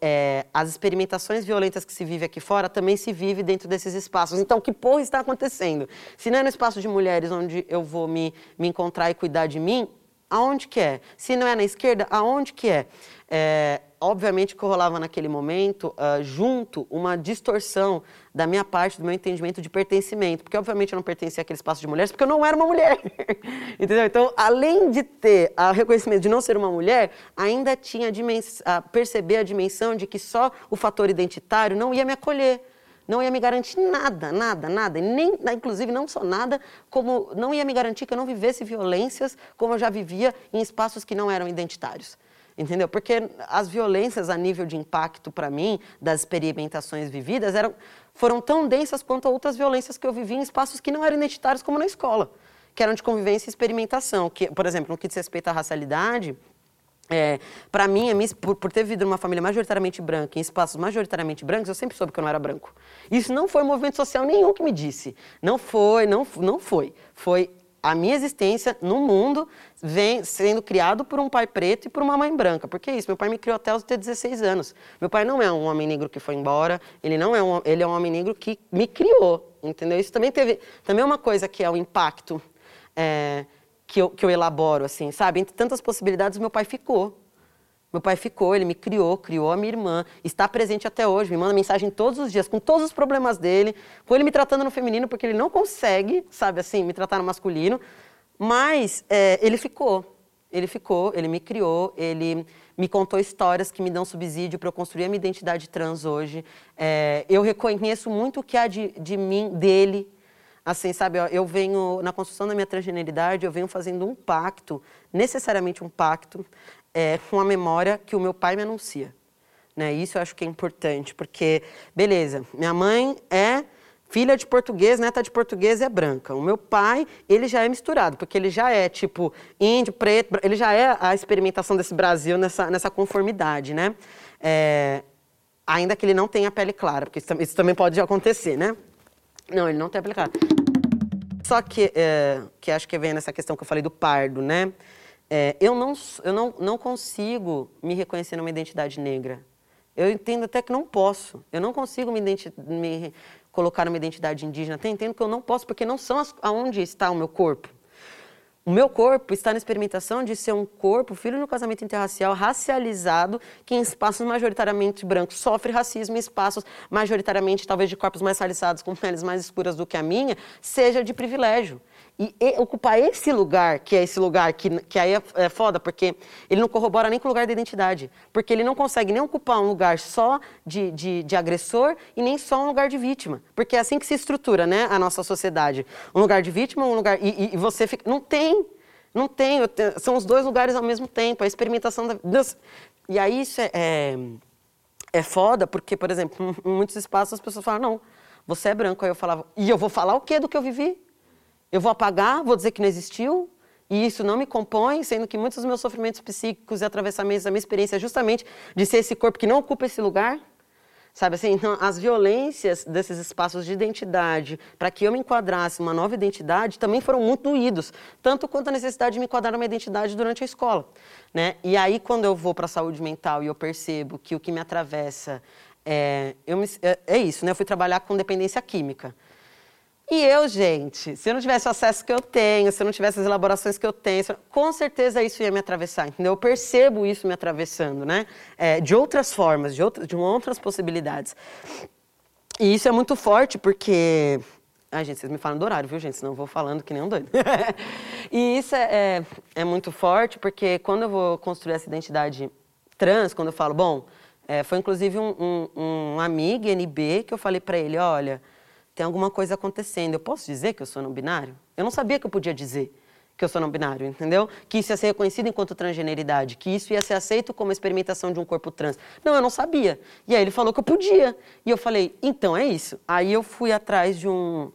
é, as experimentações violentas que se vive aqui fora também se vive dentro desses espaços. Então, que porra está acontecendo? Se não é no espaço de mulheres onde eu vou me, me encontrar e cuidar de mim, aonde que é? Se não é na esquerda, aonde que é? É obviamente que rolava naquele momento, uh, junto, uma distorção da minha parte, do meu entendimento de pertencimento. Porque, obviamente, eu não pertencia àquele espaço de mulheres, porque eu não era uma mulher. Entendeu? Então, além de ter o reconhecimento de não ser uma mulher, ainda tinha a, a perceber a dimensão de que só o fator identitário não ia me acolher não ia me garantir nada, nada, nada, nem, inclusive não só nada, como não ia me garantir que eu não vivesse violências como eu já vivia em espaços que não eram identitários entendeu? Porque as violências a nível de impacto para mim das experimentações vividas eram foram tão densas quanto outras violências que eu vivi em espaços que não eram identitários como na escola, que eram de convivência e experimentação, que, por exemplo, no que diz respeito à racialidade, é, para mim, por, por, ter vivido numa família majoritariamente branca, em espaços majoritariamente brancos, eu sempre soube que eu não era branco. Isso não foi movimento social nenhum que me disse. Não foi, não, não foi. Foi a minha existência no mundo vem sendo criado por um pai preto e por uma mãe branca. Porque é isso, meu pai me criou até os ter 16 anos. Meu pai não é um homem negro que foi embora, ele não é um, ele é um homem negro que me criou, entendeu? Isso também teve, também é uma coisa que é o impacto é, que, eu, que eu elaboro, assim, sabe? Entre tantas possibilidades, meu pai ficou. Meu pai ficou, ele me criou, criou a minha irmã, está presente até hoje, me manda mensagem todos os dias, com todos os problemas dele, com ele me tratando no feminino, porque ele não consegue, sabe assim, me tratar no masculino, mas é, ele ficou. Ele ficou, ele me criou, ele me contou histórias que me dão subsídio para eu construir a minha identidade trans hoje. É, eu reconheço muito o que há de, de mim, dele. Assim, sabe, eu venho, na construção da minha transgeneridade, eu venho fazendo um pacto, necessariamente um pacto, é, com a memória que o meu pai me anuncia. Né? Isso eu acho que é importante, porque, beleza, minha mãe é filha de português, neta de português é branca. O meu pai, ele já é misturado, porque ele já é tipo índio, preto, ele já é a experimentação desse Brasil nessa, nessa conformidade, né? É, ainda que ele não tenha pele clara, porque isso, isso, também pode acontecer, né? Não, ele não tem a pele clara. Só que, é, que acho que vem nessa questão que eu falei do pardo, né? É, eu não, eu não, não consigo me reconhecer numa identidade negra. Eu entendo até que não posso. Eu não consigo me, me colocar uma identidade indígena. Até entendo que eu não posso, porque não são as, aonde está o meu corpo. O meu corpo está na experimentação de ser um corpo, filho no casamento interracial, racializado, que em espaços majoritariamente brancos sofre racismo, em espaços majoritariamente, talvez de corpos mais racializados, com peles mais escuras do que a minha, seja de privilégio. E, e, ocupar esse lugar, que é esse lugar que, que aí é, é, foda, porque ele não corrobora nem com o lugar da identidade. Porque ele não consegue nem ocupar um lugar só de, de, de, agressor e nem só um lugar de vítima. Porque é assim que se estrutura né, a nossa sociedade. Um lugar de vítima, um lugar. E, e você fica. Não tem. Não tem. São os dois lugares ao mesmo tempo. A experimentação da. E aí isso é, é, é foda, porque, por exemplo, em muitos espaços as pessoas falam, não, você é branco. Aí eu falava, e eu vou falar o quê do que eu vivi? Eu vou apagar, vou dizer que não existiu, e isso não me compõe, sendo que muitos dos meus sofrimentos psíquicos e atravessamentos da minha experiência é justamente de ser esse corpo que não ocupa esse lugar. Sabe assim, então, as violências desses espaços de identidade, para que eu me enquadrasse uma nova identidade, também foram muito doídos, tanto quanto a necessidade de me enquadrar numa identidade durante a escola. Né? E aí, quando eu vou para a saúde mental e eu percebo que o que me atravessa é, eu me, é, é isso, né? Eu fui trabalhar com dependência química. E eu, gente, se eu não tivesse o acesso que eu tenho, se eu não tivesse as elaborações que eu tenho, com certeza isso ia me atravessar, entendeu? Eu percebo isso me atravessando, né? É, de outras formas, de, outras, de outras possibilidades. E isso é muito forte porque... Ai, gente, vocês me falam do horário, viu, gente? Senão eu vou falando que nem um doido. e isso é, é, é, muito forte porque quando eu vou construir essa identidade trans, quando eu falo, bom, é, foi inclusive um, um, um amigo NB que eu falei para ele, olha tem alguma coisa acontecendo. Eu posso dizer que eu sou não binário? Eu não sabia que eu podia dizer que eu sou não binário, entendeu? Que isso ia ser reconhecido enquanto transgeneridade, que isso ia ser aceito como experimentação de um corpo trans. Não, eu não sabia. E aí ele falou que eu podia. E eu falei, então é isso. Aí eu fui atrás de um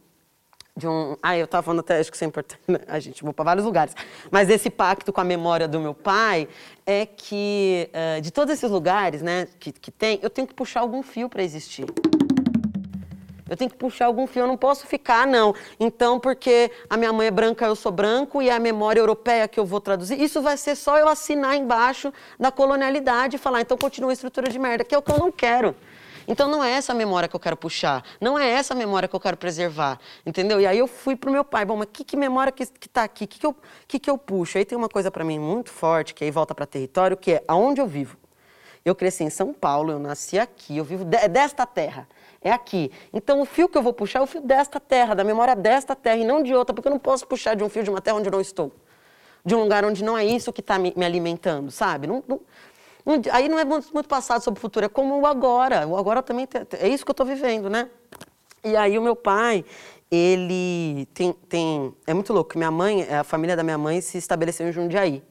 de um. Ah, eu estava falando até, acho que isso é importante. Né? A gente vou para vários lugares. Mas esse pacto com a memória do meu pai é que, uh, de todos esses lugares né, que, que tem, eu tenho que puxar algum fio para existir. Eu tenho que puxar algum fio, eu não posso ficar, não. Então, porque a minha mãe é branca, eu sou branco, e é a memória europeia que eu vou traduzir, isso vai ser só eu assinar embaixo da colonialidade e falar, então continua a estrutura de merda, que é o que eu não quero. Então não é essa memória que eu quero puxar, não é essa memória que eu quero preservar, entendeu? E aí eu fui pro meu pai, bom, mas que, que memória que, que tá aqui, que que, eu, que que eu puxo? Aí tem uma coisa para mim muito forte, que aí volta para território, que é aonde eu vivo. Eu cresci em São Paulo, eu nasci aqui, eu vivo de, desta terra é aqui. Então o fio que eu vou puxar é o fio desta terra, da memória desta terra e não de outra, porque eu não posso puxar de um fio de uma terra onde eu não estou. De um lugar onde não é isso que está me, me, alimentando, sabe? Não, não, não, aí não é muito, muito, passado sobre o futuro, é como o agora. O agora também tem, é isso que eu estou vivendo, né? E aí o meu pai, ele tem, tem. É muito louco. Minha mãe, a família da minha mãe se estabeleceu em Jundiaí.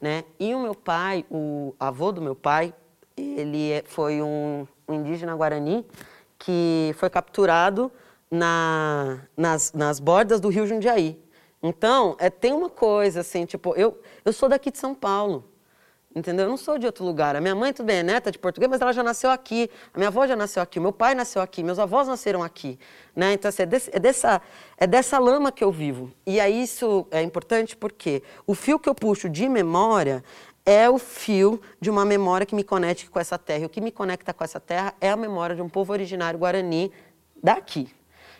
Né? E o meu pai, o avô do meu pai, ele é, foi um, um indígena guarani que foi capturado na, nas, nas bordas do rio Jundiaí. Então, é, tem uma coisa assim, tipo, eu, eu sou daqui de São Paulo, entendeu? Eu não sou de outro lugar. A minha mãe, tudo bem, é neta de português, mas ela já nasceu aqui. A minha avó já nasceu aqui, meu pai nasceu aqui, meus avós nasceram aqui. Né? Então, assim, é, desse, é, dessa, é dessa lama que eu vivo. E aí isso é importante porque o fio que eu puxo de memória é o fio de uma memória que me conecte com essa terra. E o que me conecta com essa terra é a memória de um povo originário guarani daqui.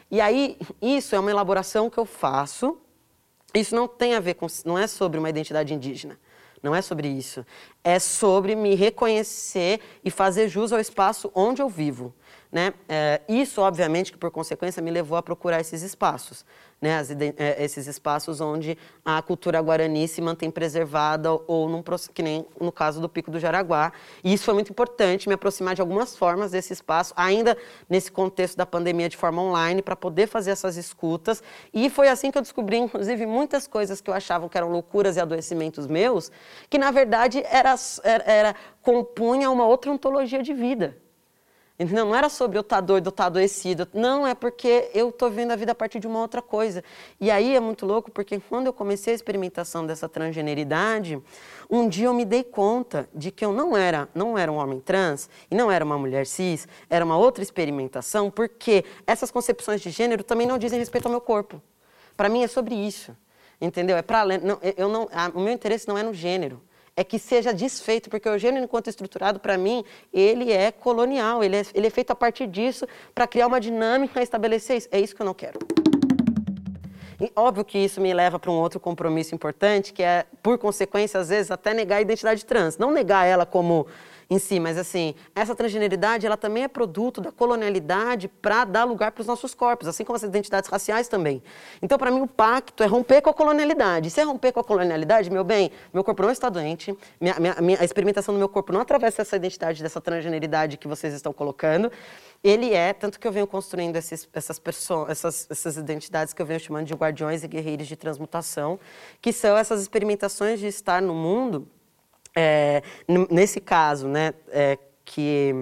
E aí, isso é uma elaboração que eu faço. Isso não tem a ver com, não é sobre uma identidade indígena. Não é sobre isso. é sobre me reconhecer e fazer jus ao espaço onde eu vivo. Né? É, isso, obviamente, que por consequência me levou a procurar esses espaços, né? As, é, esses espaços onde a cultura guarani se mantém preservada ou num, que nem no caso do Pico do Jaraguá. E isso foi muito importante, me aproximar de algumas formas desse espaço, ainda nesse contexto da pandemia de forma online, para poder fazer essas escutas. E foi assim que eu descobri, inclusive, muitas coisas que eu achava que eram loucuras e adoecimentos meus, que na verdade era, era, era compunha uma outra ontologia de vida. Entendeu? Não era sobre eu estar tá doido, eu estar tá adoecido. Não, é porque eu estou vendo a vida a partir de uma outra coisa. E aí é muito louco, porque quando eu comecei a experimentação dessa transgeneridade, um dia eu me dei conta de que eu não era, não era um homem trans e não era uma mulher cis, era uma outra experimentação, porque essas concepções de gênero também não dizem respeito ao meu corpo. Para mim é sobre isso. Entendeu? É para eu não, a, o meu interesse não é no gênero é que seja desfeito, porque o gênero, enquanto estruturado, para mim, ele é colonial, ele é, ele é feito a partir disso para criar uma dinâmica estabelecer isso. É isso que eu não quero. E óbvio que isso me leva para um outro compromisso importante, que é, por consequência, às vezes, até negar a identidade trans. Não negar ela como em si, mas assim, essa transgeneridade ela também é produto da colonialidade para dar lugar para os nossos corpos, assim como as identidades raciais também. Então, para mim, o pacto é romper com a colonialidade. Se é romper com a colonialidade, meu bem, meu corpo não está doente, minha, minha, minha, a experimentação do meu corpo não atravessa essa identidade, dessa transgeneridade que vocês estão colocando. Ele é, tanto que eu venho construindo esses, essas, essas, essas identidades que eu venho chamando de guardiões e guerreiros de transmutação, que são essas experimentações de estar no mundo é, nesse caso, né, é, que...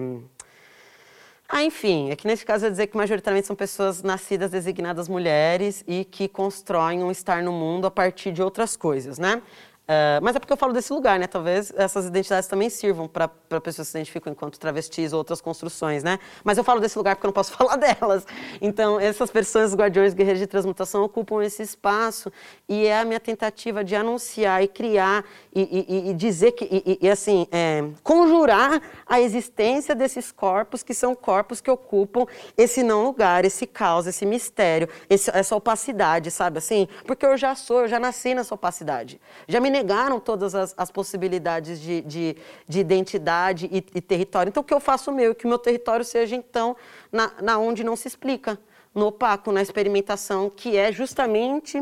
Ah, enfim, é que nesse caso eu dizer que majoritariamente são pessoas nascidas designadas mulheres e que constroem um estar no mundo a partir de outras coisas, né? Uh, mas é porque eu falo desse lugar, né? Talvez essas identidades também sirvam para pessoas que se identificam enquanto travestis ou outras construções, né? Mas eu falo desse lugar porque eu não posso falar delas. Então, essas pessoas, guardiões, guerreiros de transmutação, ocupam esse espaço e é a minha tentativa de anunciar e criar e, e, e dizer que, e, e assim, é, conjurar a existência desses corpos que são corpos que ocupam esse não lugar, esse caos, esse mistério, esse, essa opacidade, sabe assim? Porque eu já sou, eu já nasci nessa opacidade. Já me negaram todas as, as possibilidades de, de, de identidade e, e, território. Então, o que eu faço meu? Que o meu território seja, então, na, na onde não se explica, no opaco, na experimentação, que é justamente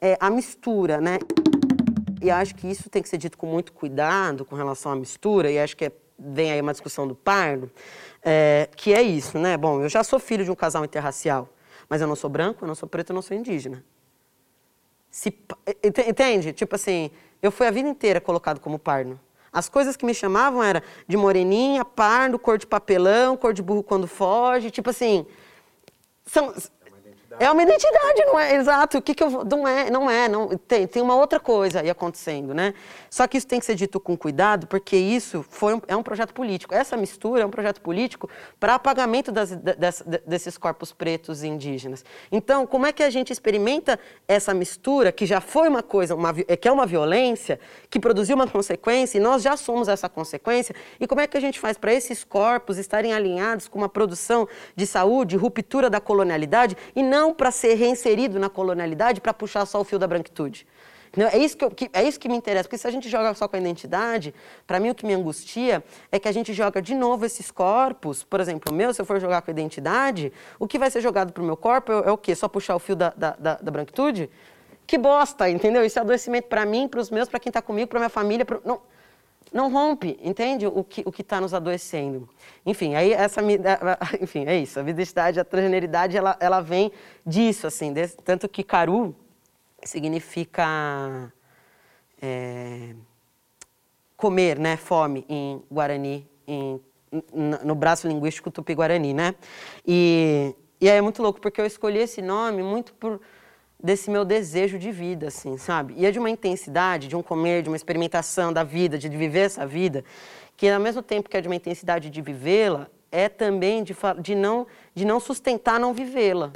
é, a mistura, né? E acho que isso tem que ser dito com muito cuidado com relação à mistura, e acho que é, vem aí uma discussão do pardo, é, que é isso, né? Bom, eu já sou filho de um casal interracial, mas eu não sou branco, eu não sou preto, eu não sou indígena. Se, entende? Tipo assim, eu fui a vida inteira colocado como pardo. As coisas que me chamavam era de moreninha, pardo, cor de papelão, cor de burro quando foge, tipo assim. São, é uma identidade, não é? Exato. O que, que eu não é, não é, não tem, tem uma outra coisa aí acontecendo, né? Só que isso tem que ser dito com cuidado, porque isso foi um, é um projeto político. Essa mistura é um projeto político para apagamento das, das, desses corpos pretos e indígenas. Então, como é que a gente experimenta essa mistura que já foi uma coisa, uma, que é uma violência, que produziu uma consequência e nós já somos essa consequência? E como é que a gente faz para esses corpos estarem alinhados com uma produção de saúde, ruptura da colonialidade e não não para ser reinserido na colonialidade para puxar só o fio da branquitude. Não, é, isso que, eu, que, é isso que me interessa, porque se a gente joga só com a identidade, para mim o que me angustia é que a gente joga de novo esses corpos, por exemplo, o meu, se eu for jogar com a identidade, o que vai ser jogado para o meu corpo é, é, o quê? Só puxar o fio da, da, da, da branquitude? Que bosta, entendeu? Isso é adoecimento para mim, para os meus, para quem está comigo, para minha família. Pra... Não, não rompe, entende o que o está nos adoecendo. Enfim, aí essa, enfim, é isso. A vidicidade, a transgeneridade, ela, ela vem disso, assim, desse, tanto que caru significa é, comer, né, fome em Guarani, em, no braço linguístico tupi-guarani, né? E, e aí é muito louco, porque eu escolhi esse nome muito por desse meu desejo de vida, assim, sabe? E é de uma intensidade, de um comer, de uma experimentação da vida, de viver essa vida, que ao mesmo tempo que é de uma intensidade de vivê-la, é também de, de, não, de não sustentar não vivê-la.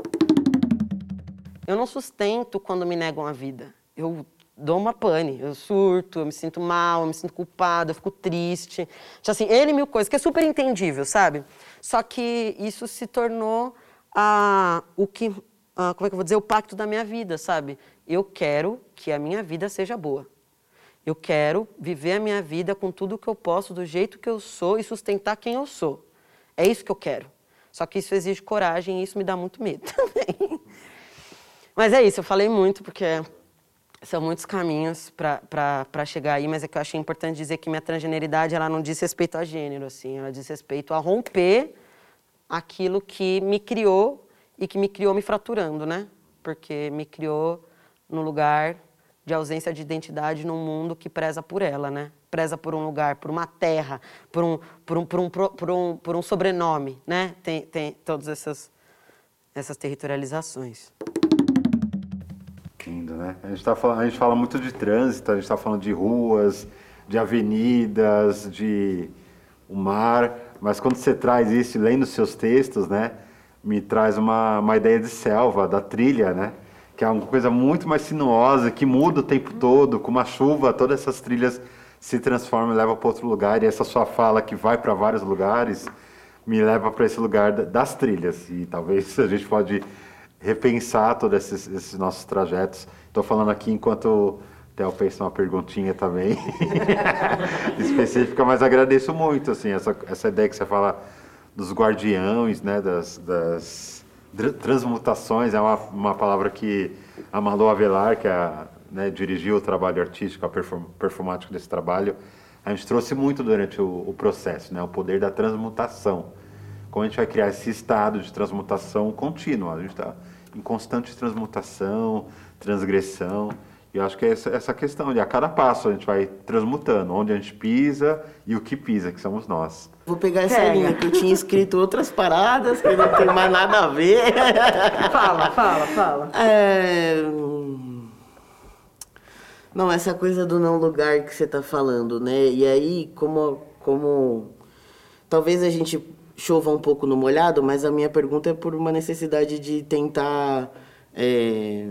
Eu não sustento quando me negam a vida. Eu dou uma pane, eu surto, eu me sinto mal, eu me sinto culpada, eu fico triste. Assim, N mil coisas, que é super entendível, sabe? Só que isso se tornou ah, o que ah, como é que eu vou dizer, o pacto da minha vida, sabe? Eu quero que a minha vida seja boa. Eu quero viver a minha vida com tudo que eu posso, do jeito que eu sou e sustentar quem eu sou. É isso que eu quero. Só que isso exige coragem e isso me dá muito medo também. Mas é isso, eu falei muito porque são muitos caminhos para chegar aí, mas é que eu achei importante dizer que minha transgeneridade ela não diz respeito a gênero, assim, ela diz respeito a romper aquilo que me criou e que me criou me fraturando, né? Porque me criou no lugar de ausência de identidade num mundo que preza por ela, né? Preza por um lugar, por uma terra, por um, por um, por um, por um, por um sobrenome, né? Tem, tem todas essas, essas territorializações. Lindo, né? A gente, tá falando, a gente fala muito de trânsito, a gente está falando de ruas, de avenidas, de o mar, mas quando você traz isso, lendo seus textos, né? Me traz uma, uma ideia de selva, da trilha, né? que é uma coisa muito mais sinuosa, que muda o tempo todo, com uma chuva, todas essas trilhas se transformam e levam para outro lugar, e essa sua fala que vai para vários lugares me leva para esse lugar das trilhas, e talvez a gente pode repensar todos esses, esses nossos trajetos. Estou falando aqui enquanto Theo pensa uma perguntinha também específica, mas agradeço muito assim essa, essa ideia que você fala dos guardiões, né, das, das transmutações é uma, uma palavra que a Malu Avelar, que é, né, dirigiu o trabalho artístico, a perform, performático desse trabalho, a gente trouxe muito durante o, o, processo, né, o poder da transmutação. Como a gente vai criar esse estado de transmutação contínua, a gente está em constante transmutação, transgressão. E eu acho que é essa, essa questão de a cada passo a gente vai transmutando, onde a gente pisa e o que pisa, que somos nós. Vou pegar essa Pega. linha que eu tinha escrito outras paradas que não tem mais nada a ver. Fala, fala, fala. É... Não, essa coisa do não lugar que você está falando, né? E aí, como, como talvez a gente chova um pouco no molhado, mas a minha pergunta é por uma necessidade de tentar é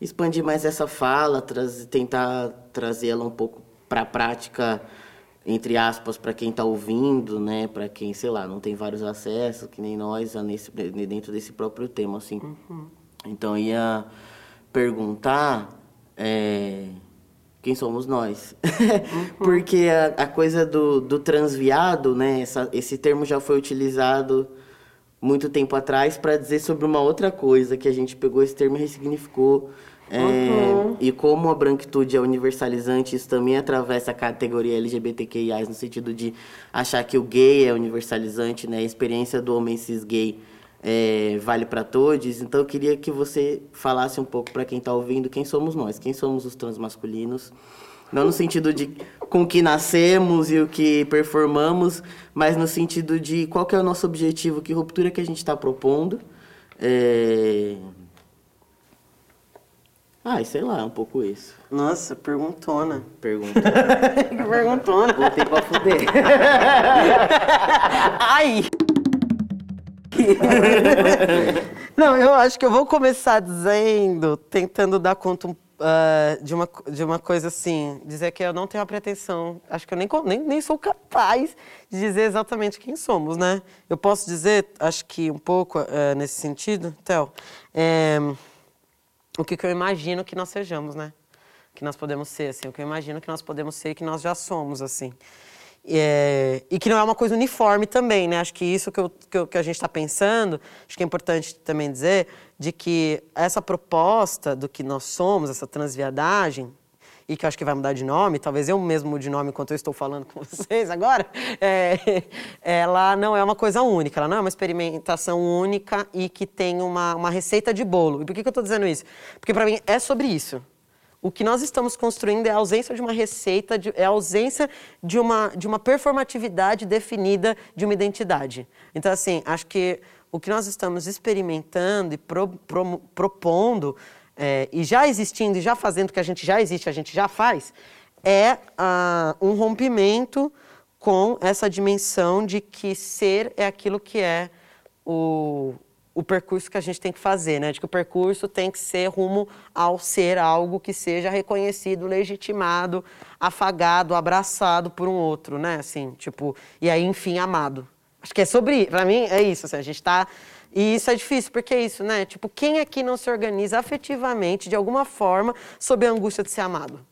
expandir mais essa fala, tentar trazer ela um pouco para a prática, entre aspas, para quem está ouvindo, né? Para quem, sei lá, não tem vários acessos, que nem nós, nesse, dentro desse próprio tema, assim. Uhum. Então, ia perguntar é, quem somos nós. Uhum. Porque a, a, coisa do, do transviado, né? Essa, esse termo já foi utilizado muito tempo atrás para dizer sobre uma outra coisa que a gente pegou esse termo e ressignificou é, uhum. E como a branquitude é universalizante, isso também atravessa a categoria LGBTQIA, no sentido de achar que o gay é universalizante, né? A experiência do homem cis gay é, vale para todos. Então, eu queria que você falasse um pouco para quem está ouvindo quem somos nós, quem somos os transmasculinos. Não no sentido de com que nascemos e o que performamos, mas no sentido de qual é o nosso objetivo, que ruptura que a gente está propondo. É ah, sei lá, um pouco isso. Nossa, perguntona. Perguntona. que perguntona. Voltei pra fuder. Ai! Não, eu acho que eu vou começar dizendo, tentando dar conta uh, de, uma, de uma coisa assim, dizer que eu não tenho a pretensão, acho que eu nem, nem, nem sou capaz de dizer exatamente quem somos, né? Eu posso dizer, acho que um pouco uh, nesse sentido, Théo, é, o que, que eu imagino que nós sejamos, né? Que nós podemos ser, assim, o que eu imagino que nós podemos ser e que nós já somos, assim. É, e que não é uma coisa uniforme também, né? Acho que isso que, eu, que, eu, que a gente está pensando, acho que é importante também dizer, de que essa proposta do que nós somos, essa transviadagem, e que eu acho que vai mudar de nome, talvez eu mesmo mude de nome enquanto eu estou falando com vocês agora, é, ela não é uma coisa única, ela não é uma experimentação única e que tem uma, uma receita de bolo. E por que, que eu estou dizendo isso? Porque para mim é sobre isso. O que nós estamos construindo é a ausência de uma receita, de, é a ausência de uma, de uma performatividade definida de uma identidade. Então, assim, acho que o que nós estamos experimentando e pro, pro, propondo é, e já existindo e já fazendo o que a gente já existe, a gente já faz, é um rompimento com essa dimensão de que ser é aquilo que é o, o percurso que a gente tem que fazer, né? De que o percurso tem que ser rumo ao ser algo que seja reconhecido, legitimado, afagado, abraçado por um outro, né? Assim, tipo, e aí, enfim, amado. Acho que é sobre, para mim, é isso. Assim, a gente está e isso é difícil, porque é isso, né? Tipo, quem aqui não se organiza afetivamente, de alguma forma, sob a angústia de ser amado?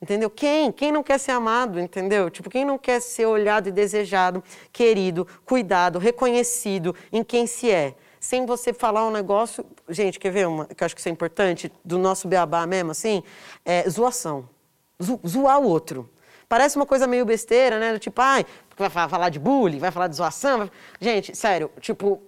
Entendeu? Quem? Quem não quer ser amado, entendeu? Tipo, quem não quer ser olhado e desejado, querido, cuidado, reconhecido em quem se é? Sem você falar um negócio. Gente, quer ver uma que eu acho que isso é importante, do nosso beabá mesmo, assim? É zoação. Zo zoar o outro. Parece uma coisa meio besteira, né? Tipo, ai, vai falar de bullying, vai falar de zoação. Gente, sério, tipo,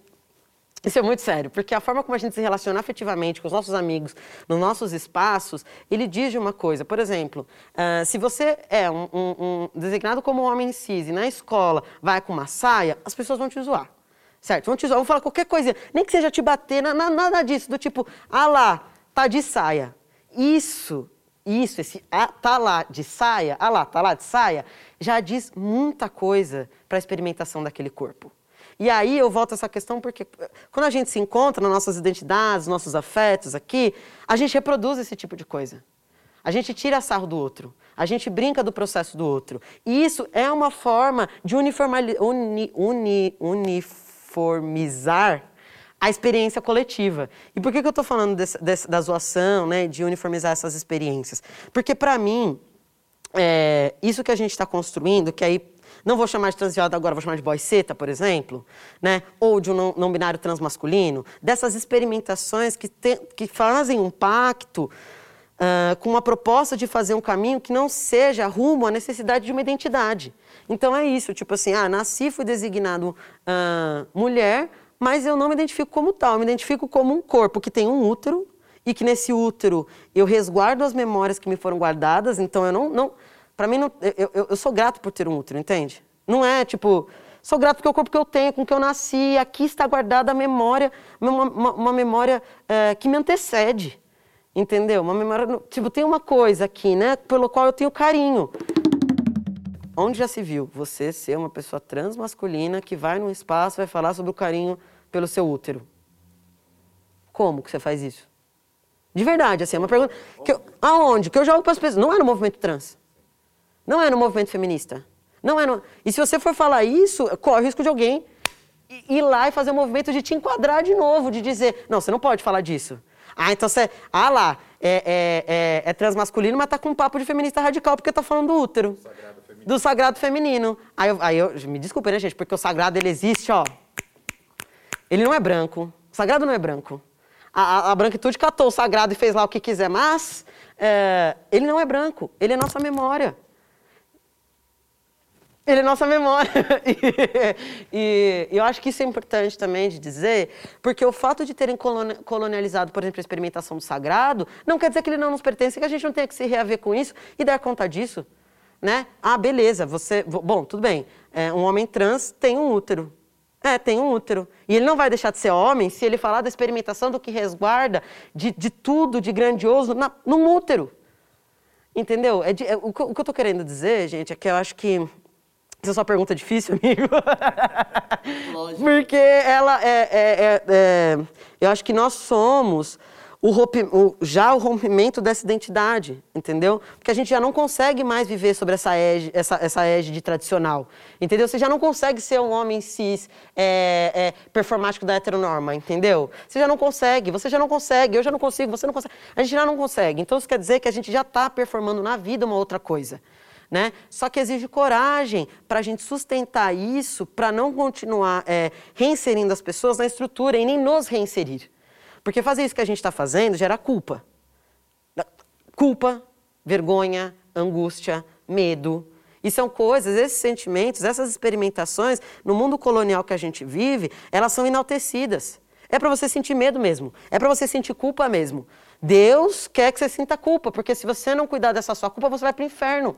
isso é muito sério, porque a forma como a gente se relaciona afetivamente com os nossos amigos, nos nossos espaços, ele diz uma coisa. Por exemplo, uh, se você é um, um, um, designado como homem cis e na escola vai com uma saia, as pessoas vão te zoar. Certo? Vão te zoar, vão falar qualquer coisa, nem que seja te bater, na, na, nada disso, do tipo, ah lá, tá de saia. Isso, isso, esse ah, tá lá de saia, ah lá, tá lá de saia, já diz muita coisa para a experimentação daquele corpo. E aí eu volto a essa questão porque quando a gente se encontra nas nossas identidades, nossos afetos aqui, a gente reproduz esse tipo de coisa. A gente tira sarro do outro, a gente brinca do processo do outro. E isso é uma forma de uni, uni, uniformizar a experiência coletiva. E por que, que eu estou falando desse, desse, da zoação, né, de uniformizar essas experiências? Porque, para mim, é, isso que a gente está construindo, que aí não vou chamar de transviado agora, vou chamar de boiceta, por exemplo, né? ou de um não, não binário transmasculino, dessas experimentações que, te, que fazem um pacto uh, com uma proposta de fazer um caminho que não seja rumo à necessidade de uma identidade. Então é isso, tipo assim, ah, nasci, fui designado uh, mulher, mas eu não me identifico como tal, eu me identifico como um corpo que tem um útero e que nesse útero eu resguardo as memórias que me foram guardadas, então eu não, não para mim, não, eu, eu, eu, sou grato por ter um útero, entende? Não é tipo, sou grato porque é o corpo que eu tenho, com que eu nasci, aqui está guardada a memória, uma, uma, uma memória é, que me antecede, entendeu? Uma memória, tipo, tem uma coisa aqui, né, pelo qual eu tenho carinho. Onde já se viu você ser uma pessoa transmasculina que vai num espaço e vai falar sobre o carinho pelo seu útero? Como que você faz isso? De verdade, assim, é uma pergunta. Que eu, aonde? Que eu jogo para as pessoas. Não é no movimento trans. Não é no movimento feminista. Não é no... E se você for falar isso, corre o risco de alguém ir lá e fazer um movimento de te enquadrar de novo, de dizer, não, você não pode falar disso. Ah, então você. Ah lá, é, é, é, é transmasculino, mas tá com um papo de feminista radical porque tá falando do útero. Sagrado do sagrado feminino. Aí eu, aí eu. Me desculpe, né, gente? Porque o sagrado ele existe, ó. Ele não é branco. O sagrado não é branco. A, a, a branquitude catou o sagrado e fez lá o que quiser, mas é, ele não é branco. Ele é nossa memória. Ele é nossa memória. e, e, eu acho que isso é importante também de dizer, porque o fato de terem colonializado, por exemplo, a experimentação do sagrado, não quer dizer que ele não nos pertence, que a gente não tenha que se reaver com isso e dar conta disso. Né? Ah, beleza, você. Bom, tudo bem. É, um homem trans tem um útero. É, tem um útero. E ele não vai deixar de ser homem se ele falar da experimentação do que resguarda de, de tudo de grandioso na, num útero. Entendeu? É de, é, o, que eu estou querendo dizer, gente, é que eu acho que essa é só pergunta difícil, amigo. Lógico. Porque ela é, é, é, é, Eu acho que nós somos o, o, já o rompimento dessa identidade, entendeu? Porque a gente já não consegue mais viver sobre essa égide, essa, essa égide tradicional, entendeu? Você já não consegue ser um homem cis é, é, performático da heteronorma, entendeu? Você já não consegue, você já não consegue, eu já não consigo, você não consegue. A gente já não consegue. Então isso quer dizer que a gente já está performando na vida uma outra coisa. Né? Só que exige coragem para a gente sustentar isso, para não continuar é, reinserindo as pessoas na estrutura e nem nos reinserir. Porque fazer isso que a gente está fazendo gera culpa. Culpa, vergonha, angústia, medo. E são coisas, esses sentimentos, essas experimentações, no mundo colonial que a gente vive, elas são enaltecidas. É para você sentir medo mesmo. É para você sentir culpa mesmo. Deus quer que você sinta culpa, porque se você não cuidar dessa sua culpa, você vai para o inferno.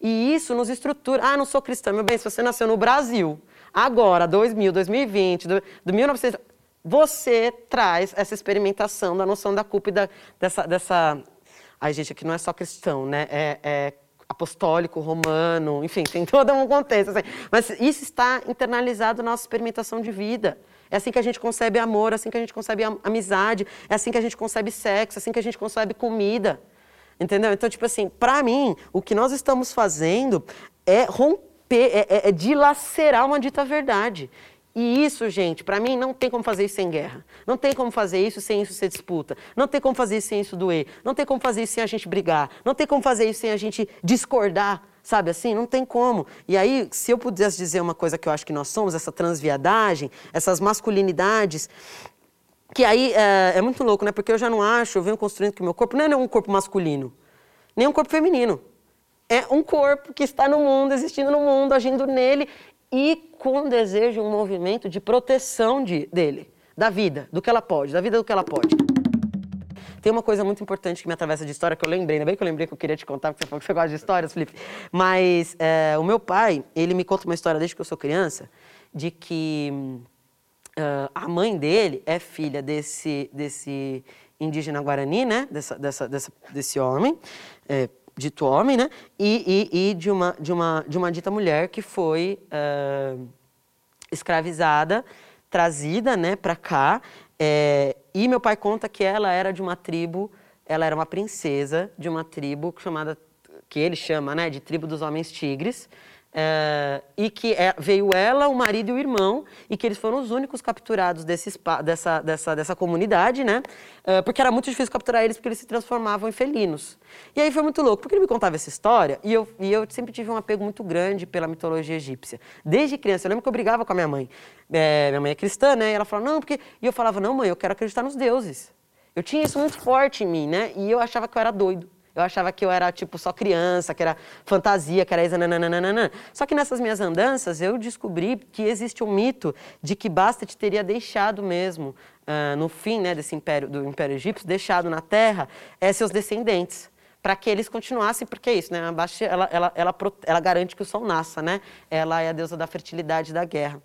E isso nos estrutura. Ah, não sou cristã. Meu bem, se você nasceu no Brasil, agora, 2000, 2020, do, do 1900, você traz essa experimentação da noção da culpa e da, dessa, dessa. Ai, gente, aqui não é só cristão, né? É, é apostólico, romano, enfim, tem todo um contexto. Assim. Mas isso está internalizado na nossa experimentação de vida. É assim que a gente concebe amor, é assim que a gente concebe amizade, é assim que a gente concebe sexo, é assim que a gente concebe comida. Entendeu? Então, tipo assim, para mim, o que nós estamos fazendo é romper, é, é, é dilacerar uma dita verdade. E isso, gente, para mim não tem como fazer isso sem guerra. Não tem como fazer isso sem isso ser disputa. Não tem como fazer isso sem isso doer. Não tem como fazer isso sem a gente brigar. Não tem como fazer isso sem a gente discordar, sabe assim? Não tem como. E aí, se eu pudesse dizer uma coisa que eu acho que nós somos, essa transviadagem, essas masculinidades, que aí é, é muito louco, né? Porque eu já não acho, eu venho construindo que o meu corpo não é um corpo masculino, nem um corpo feminino. É um corpo que está no mundo, existindo no mundo, agindo nele e com desejo, um movimento de proteção de, dele, da vida, do que ela pode, da vida do que ela pode. Tem uma coisa muito importante que me atravessa de história que eu lembrei, ainda bem que eu lembrei que eu queria te contar, porque você falou que você gosta de histórias, Felipe. Mas é, o meu pai, ele me conta uma história desde que eu sou criança, de que uh, a mãe dele é filha desse, desse indígena guarani, né? Dessa, dessa, dessa desse homem. É, dito homem, né? E, e, e, de, uma, de, uma, de uma dita mulher que foi uh, escravizada, trazida né, para cá. É, e meu pai conta que ela era de uma tribo, ela era uma princesa de uma tribo chamada, que ele chama né, de tribo dos homens tigres. É, e que é, veio ela, o marido e o irmão, e que eles foram os únicos capturados desse, dessa, dessa, dessa comunidade, né? É, porque era muito difícil capturar eles, porque eles se transformavam em felinos. E aí foi muito louco, porque ele me contava essa história, e eu, e eu sempre tive um apego muito grande pela mitologia egípcia. Desde criança, eu lembro que eu brigava com a minha mãe. É, minha mãe é cristã, né? E ela falava, não, porque. E eu falava, não, mãe, eu quero acreditar nos deuses. Eu tinha isso muito forte em mim, né? E eu achava que eu era doido. Eu achava que eu era, tipo, só criança, que era fantasia, que era isso, nananana. Só que nessas minhas andanças, eu descobri que existe um mito de que Bastet teria deixado mesmo, uh, no fim né, desse império, do Império Egípcio, deixado na Terra é, seus descendentes para que eles continuassem, porque é isso, né? A Bastet, ela, ela, ela, ela garante que o sol nasça, né? Ela é a deusa da fertilidade e da guerra.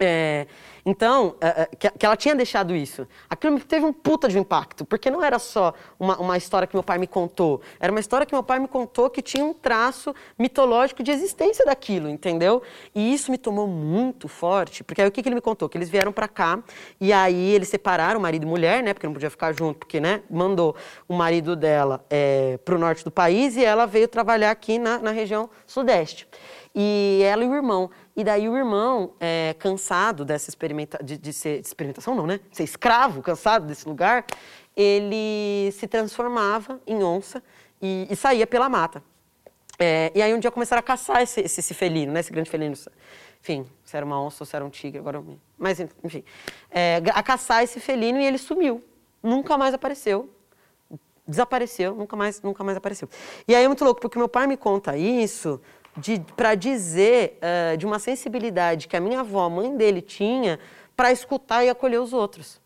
É, então, é, é, que, ela tinha deixado isso. Aquilo teve um puta de um impacto, porque não era só uma, uma, história que meu pai me contou, era uma história que meu pai me contou que tinha um traço mitológico de existência daquilo, entendeu? E isso me tomou muito forte, porque aí o que, que ele me contou? Que eles vieram para cá e aí eles separaram marido e mulher, né? Porque não podia ficar junto, porque, né? Mandou o marido dela é, para o norte do país e ela veio trabalhar aqui na, na região sudeste. E ela e o irmão. E daí o irmão, é, cansado dessa experimenta de, de ser de experimentação, não, né? Ser escravo, cansado desse lugar, ele se transformava em onça e, e saía pela mata. É, e aí um dia começaram a caçar esse, esse, esse, felino, né? Esse grande felino. Enfim, se era uma onça ou se era um tigre, agora... Mas, enfim. É, a caçar esse felino e ele sumiu. Nunca mais apareceu. Desapareceu, nunca mais, nunca mais apareceu. E aí é muito louco, porque meu pai me conta isso para dizer uh, de uma sensibilidade que a minha avó, a mãe dele, tinha para escutar e acolher os outros.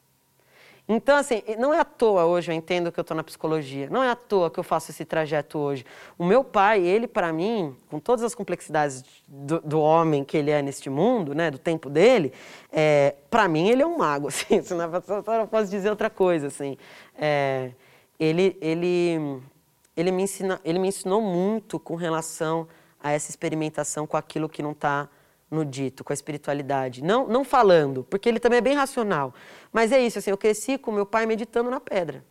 Então, assim, não é à toa hoje eu entendo que eu estou na psicologia, não é à toa que eu faço esse trajeto hoje. O meu pai, ele, para mim, com todas as complexidades do, do, homem que ele é neste mundo, né, do tempo dele, é, para mim ele é um mago, assim, senão eu posso dizer outra coisa, assim. É, ele, ele, ele, me ensina, ele me ensinou muito com relação a essa experimentação com aquilo que não está no dito, com a espiritualidade. Não, não falando, porque ele também é bem racional. Mas é isso, assim, eu cresci com meu pai meditando na pedra.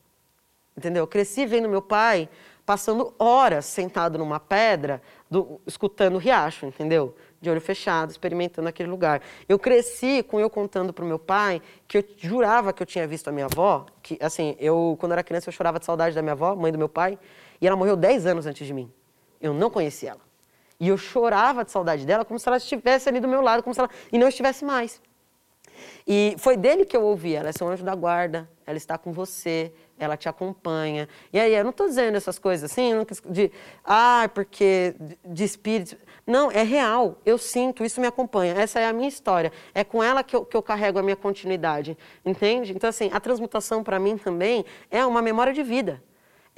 Entendeu? Eu cresci vendo meu pai passando horas sentado numa pedra, do, escutando o riacho, entendeu? De olho fechado, experimentando aquele lugar. Eu cresci com eu contando para o meu pai que eu jurava que eu tinha visto a minha avó, que assim, eu quando era criança eu chorava de saudade da minha avó, mãe do meu pai, e ela morreu 10 anos antes de mim. Eu não conheci ela. E eu chorava de saudade dela como se ela estivesse ali do meu lado, como se ela e não estivesse mais. E foi dele que eu ouvi, ela é seu anjo da guarda, ela está com você, ela te acompanha. E aí, eu não estou dizendo essas coisas assim, de, ah, porque de espírito. Não, é real, eu sinto, isso me acompanha. Essa é a minha história. É com ela que eu, que eu carrego a minha continuidade, entende? Então, assim, a transmutação para mim também é uma memória de vida.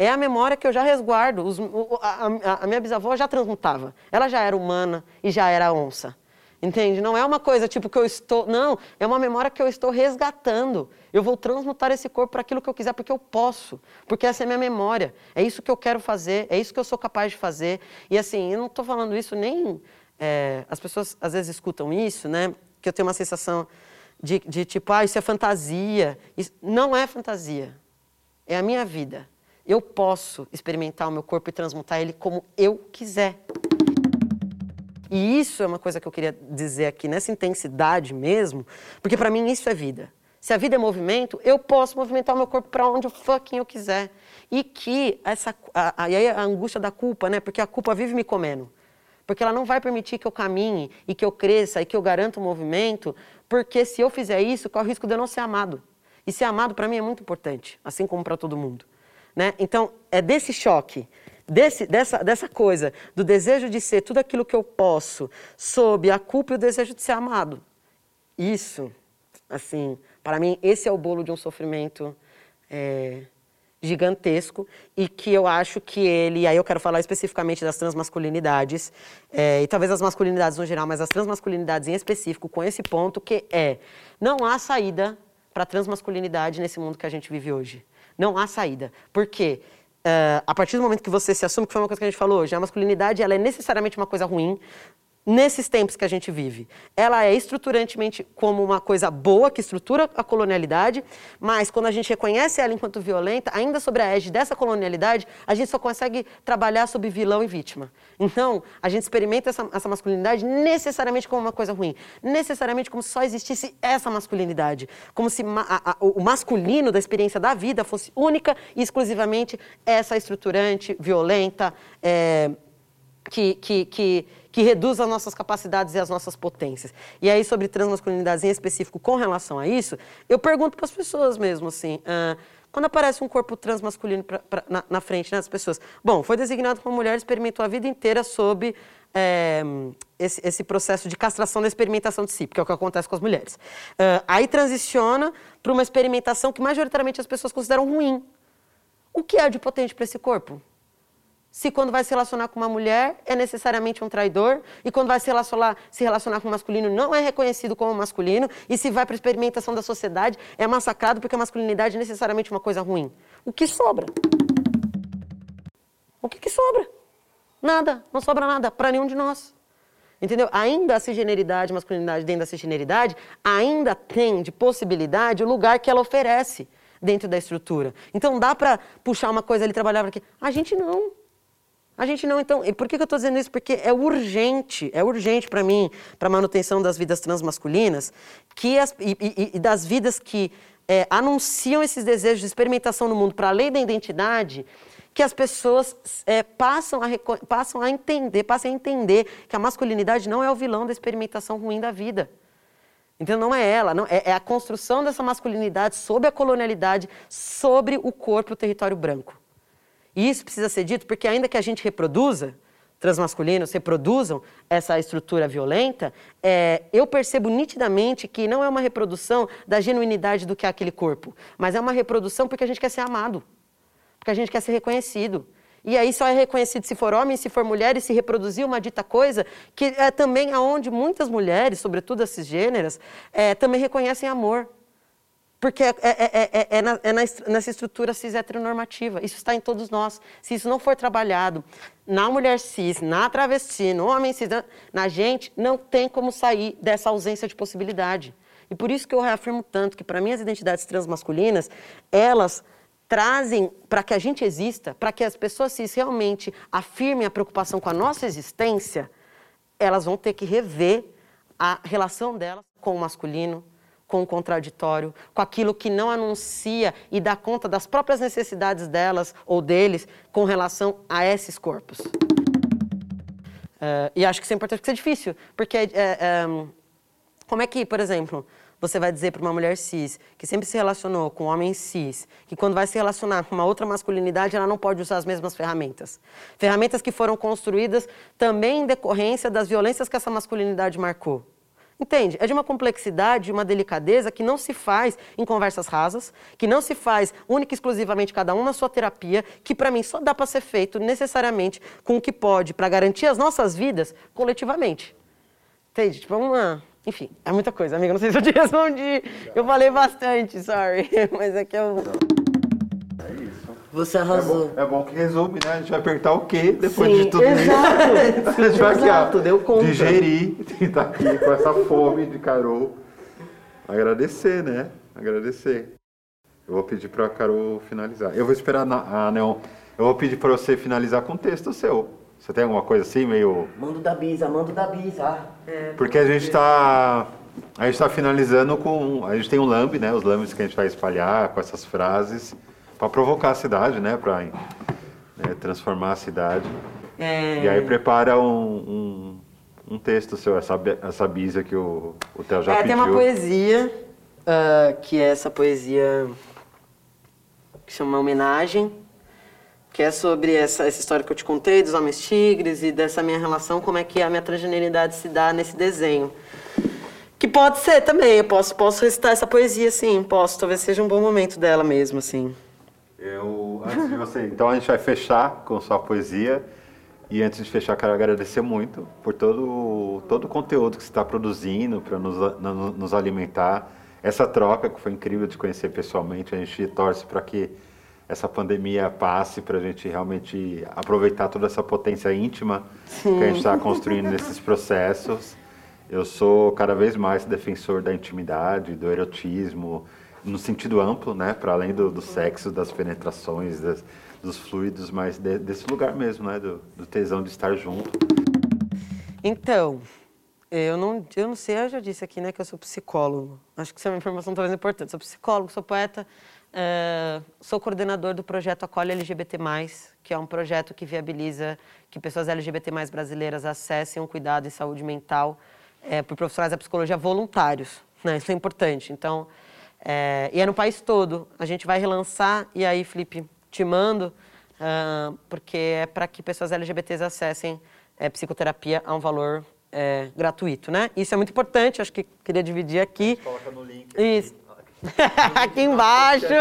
É a memória que eu já resguardo. Os, a, a, a, minha bisavó já transmutava. Ela já era humana e já era onça. Entende? Não é uma coisa tipo que eu estou. Não, é uma memória que eu estou resgatando. Eu vou transmutar esse corpo para aquilo que eu quiser, porque eu posso. Porque essa é a minha memória. É isso que eu quero fazer, é isso que eu sou capaz de fazer. E assim, eu não estou falando isso nem. É, as pessoas às vezes escutam isso, né? Que eu tenho uma sensação de, de tipo, ah, isso é fantasia. Isso, não é fantasia. É a minha vida. Eu posso experimentar o meu corpo e transmutar ele como eu quiser. E isso é uma coisa que eu queria dizer aqui, nessa intensidade mesmo, porque para mim isso é vida. Se a vida é movimento, eu posso movimentar o meu corpo para onde fucking eu quiser. E que essa a, a, a angústia da culpa, né? Porque a culpa vive me comendo. Porque ela não vai permitir que eu caminhe e que eu cresça e que eu garanta o movimento, porque se eu fizer isso, corre o risco de eu não ser amado. E ser amado para mim é muito importante, assim como para todo mundo. Né? Então, é desse choque, desse, dessa, dessa coisa, do desejo de ser tudo aquilo que eu posso, sob a culpa e o desejo de ser amado. Isso, assim, para mim, esse é o bolo de um sofrimento é, gigantesco e que eu acho que ele, aí eu quero falar especificamente das transmasculinidades, é, e talvez as masculinidades no geral, mas as transmasculinidades em específico, com esse ponto que é, não há saída para transmasculinidade nesse mundo que a gente vive hoje. Não há saída. Por quê? Uh, a partir do momento que você se assume, que foi uma coisa que a gente falou hoje, a masculinidade ela é necessariamente uma coisa ruim, nesses tempos que a gente vive. Ela é estruturantemente como uma coisa boa que estrutura a colonialidade, mas quando a gente reconhece ela enquanto violenta, ainda sobre a égide dessa colonialidade, a gente só consegue trabalhar sobre vilão e vítima. Então, a gente experimenta essa, essa masculinidade necessariamente como uma coisa ruim, necessariamente como se só existisse essa masculinidade, como se ma a, a, o masculino da experiência da vida fosse única e exclusivamente essa estruturante, violenta, é, que, que, que que reduz as nossas capacidades e as nossas potências. E aí, sobre transmasculinidades em específico com relação a isso, eu pergunto para as pessoas mesmo, assim, uh, quando aparece um corpo transmasculino pra, pra, na, na, frente né, das pessoas, bom, foi designado como mulher, experimentou a vida inteira sob é, esse, esse, processo de castração da experimentação de si, porque é o que acontece com as mulheres. Uh, aí transiciona para uma experimentação que majoritariamente as pessoas consideram ruim. O que é de potente para esse corpo? Se quando vai se relacionar com uma mulher é necessariamente um traidor, e quando vai se relacionar, se relacionar com um masculino não é reconhecido como masculino, e se vai para a experimentação da sociedade é massacrado porque a masculinidade é necessariamente uma coisa ruim. O que sobra? O que, que sobra? Nada, não sobra nada para nenhum de nós. Entendeu? Ainda a cisgeneridade, masculinidade dentro da cisgeneridade, ainda tem de possibilidade o lugar que ela oferece dentro da estrutura. Então dá para puxar uma coisa ali, trabalhar aqui. A gente não. A gente não, então, e por que, eu estou dizendo isso? Porque é urgente, é urgente para mim, para a manutenção das vidas transmasculinas, que as, e, e, e das vidas que é, anunciam esses desejos de experimentação no mundo para além da identidade, que as pessoas é, passam, a, passam a entender, passem a entender que a masculinidade não é o vilão da experimentação ruim da vida. Então não é ela, não, é, é a construção dessa masculinidade sobre a colonialidade, sobre o corpo e o território branco. E isso precisa ser dito porque, ainda que a gente reproduza, transmasculinos reproduzam essa estrutura violenta, é, eu percebo nitidamente que não é uma reprodução da genuinidade do que é aquele corpo, mas é uma reprodução porque a gente quer ser amado, porque a gente quer ser reconhecido. E aí só é reconhecido se for homem, se for mulher e se reproduzir uma dita coisa, que é também aonde muitas mulheres, sobretudo esses gêneros, é, também reconhecem amor. Porque é, é, é, é na, na, nessa estrutura cis heteronormativa. Isso está em todos nós. Se isso não for trabalhado na mulher cis, na travesti, no homem cis, na gente, não tem como sair dessa ausência de possibilidade. E por isso que eu reafirmo tanto que, para mim, as identidades transmasculinas, elas trazem para que a gente exista, para que as pessoas cis realmente afirmem a preocupação com a nossa existência, elas vão ter que rever a relação delas com o masculino, com o contraditório, com aquilo que não anuncia e dá conta das próprias necessidades delas ou deles com relação a esses corpos. Uh, e acho que isso é importante porque isso é difícil, porque é, é, como é que, por exemplo, você vai dizer para uma mulher cis, que sempre se relacionou com um homem cis, que quando vai se relacionar com uma outra masculinidade, ela não pode usar as mesmas ferramentas. Ferramentas que foram construídas também em decorrência das violências que essa masculinidade marcou. Entende? É de uma complexidade, de uma delicadeza que não se faz em conversas rasas, que não se faz única e exclusivamente cada um na sua terapia, que para mim só dá para ser feito necessariamente com o que pode para garantir as nossas vidas coletivamente. Entende? Tipo, uma. Enfim, é muita coisa, amiga. Não sei se eu te respondi. Eu falei bastante, sorry. Mas é que eu. Você arrasou. É bom, é bom, que resume, né? A gente vai perguntar o quê depois Sim, de tudo exato. isso. a gente vai aqui, exato, ó, deu conta. digerir, estar aqui com essa fome de Carol. Agradecer, né? Agradecer. Eu vou pedir para a Carol finalizar. Eu vou esperar a Neon. Eu vou pedir para você finalizar com o texto seu. Você tem alguma coisa assim, meio. Mando da Bisa, mando da Bisa. Porque a gente está a gente está finalizando com a gente tem um lambe, né? Os lambes que a gente vai espalhar com essas frases para provocar a cidade, né? Para né, transformar a cidade. É, E aí prepara um, um, um texto seu, essa, essa bisa que o, o Theo já é, pediu. tem uma poesia, ah, que é essa poesia que chama Homenagem, que é sobre essa, essa história que eu te contei dos homens tigres e dessa minha relação, como é que a minha transgeneridade se dá nesse desenho. Que pode ser também, eu posso, posso recitar essa poesia, sim, posso, talvez seja um bom momento dela mesmo, assim. Eu, antes de você, então a gente vai fechar com sua poesia. E antes de fechar, quero agradecer muito por todo, todo o conteúdo que você está produzindo para nos, nos alimentar. Essa troca que foi incrível de conhecer pessoalmente. A gente torce para que essa pandemia passe, para a gente realmente aproveitar toda essa potência íntima que a gente está construindo nesses processos. Eu sou cada vez mais defensor da intimidade, do erotismo, no sentido amplo, né? Para além do, do sexo, das penetrações, das- dos fluidos, mas de- desse lugar mesmo, né? Do, do tesão de estar junto. Então, eu não, eu não sei, eu já disse aqui, né, que eu sou psicólogo. Acho que isso é uma informação talvez importante. Sou psicólogo, sou poeta, eh, sou coordenador do projeto Acolhe LGBT+, que é um projeto que viabiliza que pessoas LGBT+, brasileiras acessem um cuidado em saúde mental eh, por profissionais da psicologia voluntários. Né? Isso é importante. Então, eh, e é no país todo. A gente vai relançar, e aí, Felipe, te mando, ah, porque é para que pessoas LGBTs acessem é, psicoterapia a um valor é, gratuito, né? Isso é muito importante, acho que queria dividir aqui. Coloca no link. Isso. aqui embaixo.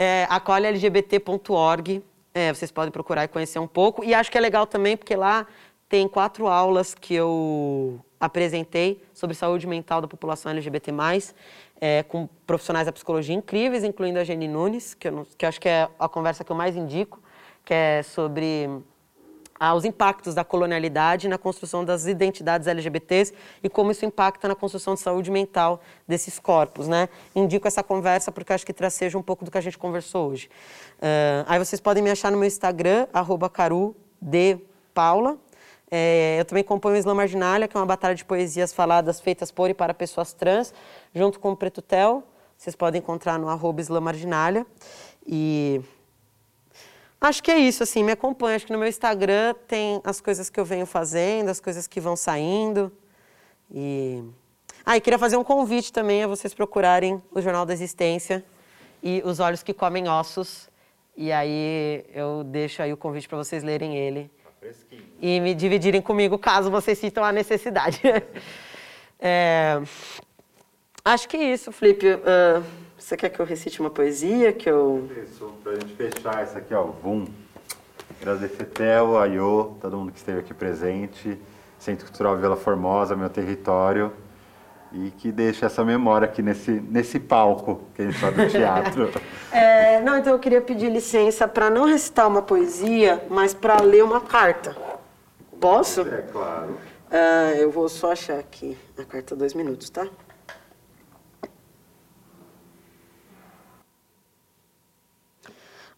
É, acolhelgbt.org. É, vocês podem procurar e conhecer um pouco. E acho que é legal também, porque lá tem quatro aulas que eu apresentei sobre saúde mental da população LGBT+, é, com profissionais da psicologia incríveis, incluindo a Jenny Nunes, que eu, não- que eu acho que é a conversa que eu mais indico, que é sobre ah, os impactos da colonialidade na construção das identidades LGBTs e como isso impacta na construção de saúde mental desses corpos, né? Indico essa conversa porque acho que traceja um pouco do que a gente conversou hoje. Ah, aí vocês podem me achar no meu Instagram, arroba carudpaula. É, eu também componho o Islã Marginália, que é uma batalha de poesias faladas feitas por e para pessoas trans, junto com o Preto Tel. Vocês podem encontrar no arroba Islã Marginália. E Acho que é isso, assim, me acompanha. Acho que no meu Instagram tem as coisas que eu venho fazendo, as coisas que vão saindo. E. Ah, e queria fazer um convite também a vocês procurarem o Jornal da Existência e Os Olhos que Comem Ossos. E aí eu deixo aí o convite para vocês lerem ele. E me dividirem comigo caso vocês sintam a necessidade. É, Acho que é isso, Felipe. Ah, você quer que eu recite uma poesia? Que eu. Isso, pra gente fechar isso aqui, ó, Vum. Agradecer Theo, Ayô, todo mundo que esteve aqui presente, Centro Cultural Vila Formosa, meu território, e que deixe essa memória aqui nesse, nesse palco que a gente está do teatro. É, não, então eu queria pedir licença para não recitar uma poesia, mas para ler uma carta. Posso? é claro. Ah, eu vou só achar aqui a carta dois minutos, tá?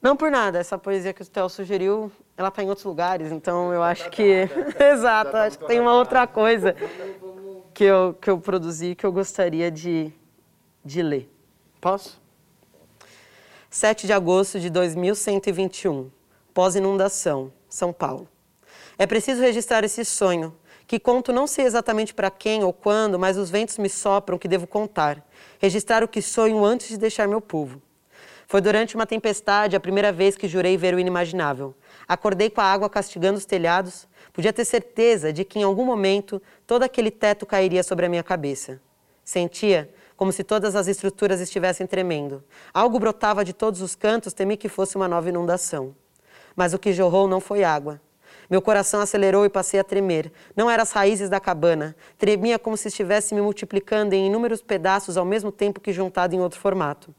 Não por nada, essa poesia que o Theo sugeriu, ela está em outros lugares, então eu acho que. Exato, acho que tem uma outra coisa que eu, que eu produzi que eu gostaria de, de ler. Posso? 7 de agosto de 2121, pós-inundação, São Paulo. É preciso registrar esse sonho, que conto não sei exatamente para quem ou quando, mas os ventos me sopram que devo contar. Registrar o que sonho antes de deixar meu povo. Foi durante uma tempestade a primeira vez que jurei ver o inimaginável. Acordei com a água castigando os telhados. Podia ter certeza de que em algum momento todo aquele teto cairia sobre a minha cabeça. Sentia como se todas as estruturas estivessem tremendo. Algo brotava de todos os cantos, temi que fosse uma nova inundação. Mas o que jorrou não foi água. Meu coração acelerou e passei a tremer. Não eram as raízes da cabana. Tremia como se estivesse me multiplicando em inúmeros pedaços ao mesmo tempo que juntado em outro formato.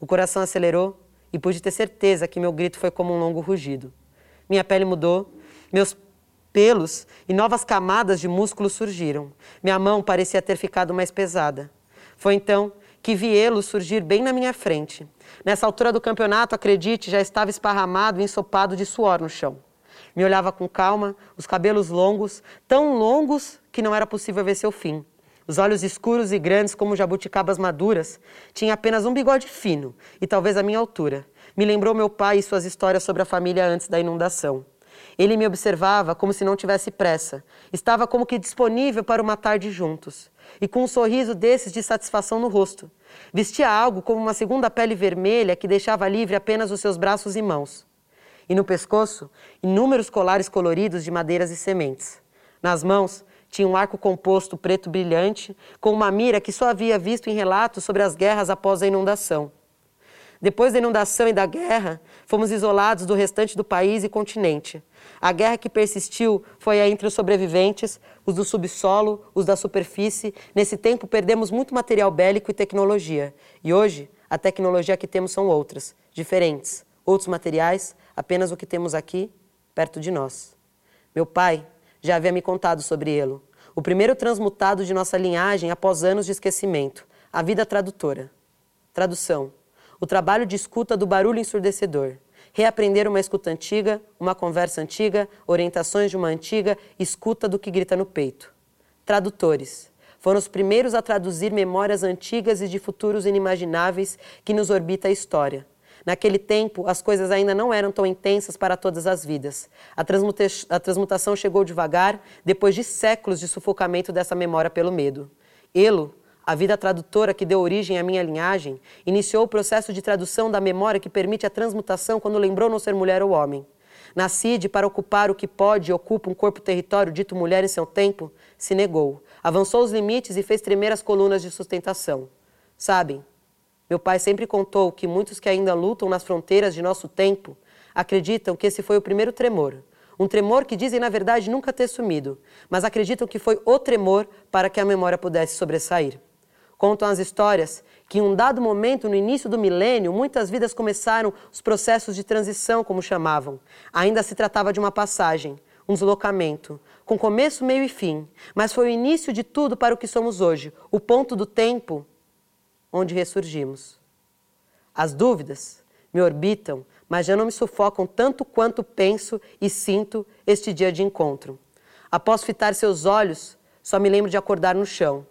O coração acelerou e pude ter certeza que meu grito foi como um longo rugido. Minha pele mudou, meus pelos e novas camadas de músculos surgiram. Minha mão parecia ter ficado mais pesada. Foi então que vi Elo surgir bem na minha frente. Nessa altura do campeonato, acredite, já estava esparramado e ensopado de suor no chão. Me olhava com calma, os cabelos longos, tão longos que não era possível ver seu fim. Os olhos escuros e grandes como jabuticabas maduras, tinha apenas um bigode fino e talvez a minha altura. Me lembrou meu pai e suas histórias sobre a família antes da inundação. Ele me observava como se não tivesse pressa. Estava como que disponível para uma tarde juntos. E com um sorriso desses de satisfação no rosto. Vestia algo como uma segunda pele vermelha que deixava livre apenas os seus braços e mãos. E no pescoço, inúmeros colares coloridos de madeiras e sementes. Nas mãos, tinha um arco composto preto brilhante, com uma mira que só havia visto em relatos sobre as guerras após a inundação. Depois da inundação e da guerra, fomos isolados do restante do país e continente. A guerra que persistiu foi a entre os sobreviventes, os do subsolo, os da superfície. Nesse tempo, perdemos muito material bélico e tecnologia. E hoje, a tecnologia que temos são outras, diferentes. Outros materiais, apenas o que temos aqui, perto de nós. Meu pai já havia me contado sobre ele, o primeiro transmutado de nossa linhagem após anos de esquecimento, a vida tradutora. Tradução o trabalho de escuta do barulho ensurdecedor. Reaprender uma escuta antiga, uma conversa antiga, orientações de uma antiga escuta do que grita no peito. Tradutores. Foram os primeiros a traduzir memórias antigas e de futuros inimagináveis que nos orbita a história. Naquele tempo, as coisas ainda não eram tão intensas para todas as vidas. A, a transmutação chegou devagar, depois de séculos de sufocamento dessa memória pelo medo. Elo, a vida tradutora que deu origem à minha linhagem iniciou o processo de tradução da memória que permite a transmutação quando lembrou não ser mulher ou homem. Nascide para ocupar o que pode e ocupa um corpo-território dito mulher em seu tempo, se negou, avançou os limites e fez tremer as colunas de sustentação. Sabem, meu pai sempre contou que muitos que ainda lutam nas fronteiras de nosso tempo acreditam que esse foi o primeiro tremor, um tremor que dizem, na verdade, nunca ter sumido, mas acreditam que foi o tremor para que a memória pudesse sobressair. Contam as histórias que em um dado momento, no início do milênio, muitas vidas começaram os processos de transição, como chamavam. Ainda se tratava de uma passagem, um deslocamento, com começo, meio e fim, mas foi o início de tudo para o que somos hoje, o ponto do tempo onde ressurgimos. As dúvidas me orbitam, mas já não me sufocam tanto quanto penso e sinto este dia de encontro. Após fitar seus olhos, só me lembro de acordar no chão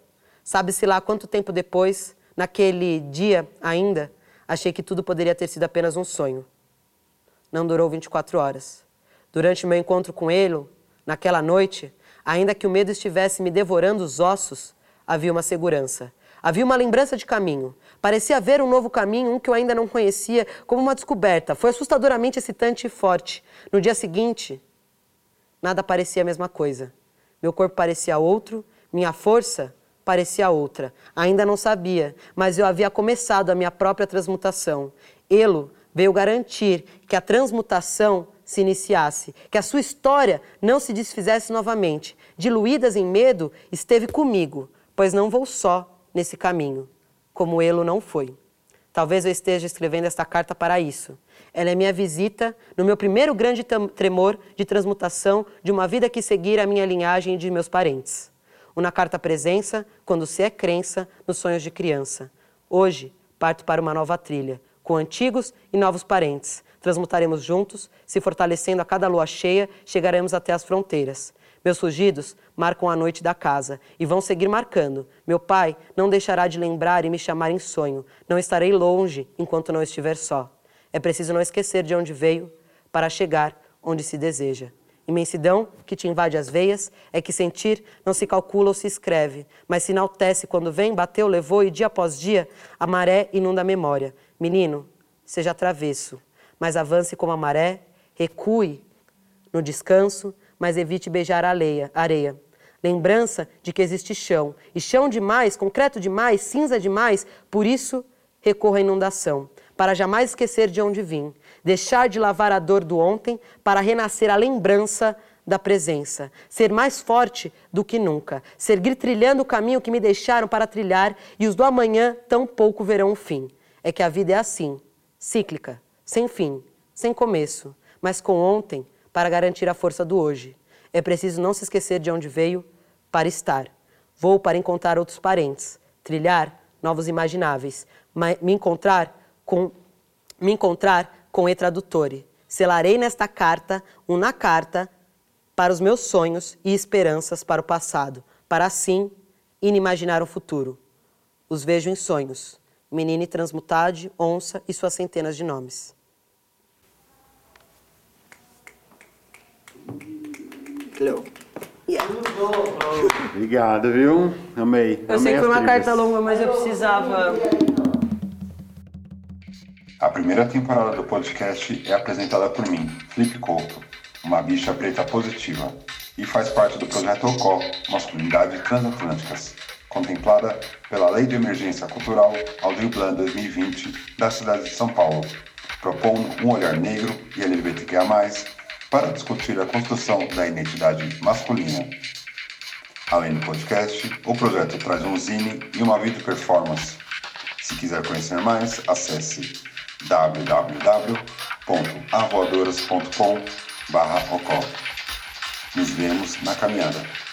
Sabe-se lá quanto tempo depois, naquele dia ainda, achei que tudo poderia ter sido apenas um sonho. Não durou 24 horas. Durante meu encontro com ele, naquela noite, ainda que o medo estivesse me devorando os ossos, havia uma segurança. Havia uma lembrança de caminho. Parecia haver um novo caminho, um que eu ainda não conhecia, como uma descoberta. Foi assustadoramente excitante e forte. No dia seguinte, nada parecia a mesma coisa. Meu corpo parecia outro, minha força parecia outra. Ainda não sabia, mas eu havia começado a minha própria transmutação. Elo veio garantir que a transmutação se iniciasse, que a sua história não se desfizesse novamente. Diluídas em medo, esteve comigo, pois não vou só nesse caminho, como Elo não foi. Talvez eu esteja escrevendo esta carta para isso. Ela é minha visita no meu primeiro grande tremor de transmutação de uma vida que seguir a minha linhagem de meus parentes o na carta presença, quando se é crença, nos sonhos de criança. Hoje, parto para uma nova trilha, com antigos e novos parentes. Transmutaremos juntos, se fortalecendo a cada lua cheia, chegaremos até as fronteiras. Meus fugidos marcam a noite da casa e vão seguir marcando. Meu pai não deixará de lembrar e me chamar em sonho. Não estarei longe enquanto não estiver só. É preciso não esquecer de onde veio para chegar onde se deseja. Imensidão que te invade as veias é que sentir não se calcula ou se escreve, mas se enaltece quando vem, bateu, levou e dia após dia a maré inunda a memória. Menino, seja travesso, mas avance como a maré, recue no descanso, mas evite beijar a areia. Lembrança de que existe chão, e chão demais, concreto demais, cinza demais, por isso recorra à inundação, para jamais esquecer de onde vim deixar de lavar a dor do ontem para renascer a lembrança da presença, ser mais forte do que nunca, seguir trilhando o caminho que me deixaram para trilhar e os do amanhã tão pouco verão o fim. É que a vida é assim, cíclica, sem fim, sem começo, mas com ontem para garantir a força do hoje. É preciso não se esquecer de onde veio para estar. Vou para encontrar outros parentes, trilhar novos imagináveis, me encontrar com me encontrar com e tradutore, Selarei nesta carta uma carta para os meus sonhos e esperanças para o passado, para assim inimaginar o futuro. Os vejo em sonhos, menine transmutade, onça e suas centenas de nomes. Cleo. Obrigado, viu? Amei. Eu amei sei que foi uma carta longa, mas eu precisava. A primeira temporada do podcast é apresentada por mim, Felipe Couto, uma bicha preta positiva, e faz parte do projeto OCO, Masculinidade Transatlânticas, contemplada pela Lei de Emergência Cultural Aldir Blanc 2020 da cidade de São Paulo, propondo um olhar negro e LGBTQIA+, para discutir a construção da identidade masculina. Além do podcast, o projeto traz um zine e uma vídeo performance. Se quiser conhecer mais, acesse www.avoadoras.com.br Nos vemos na caminhada.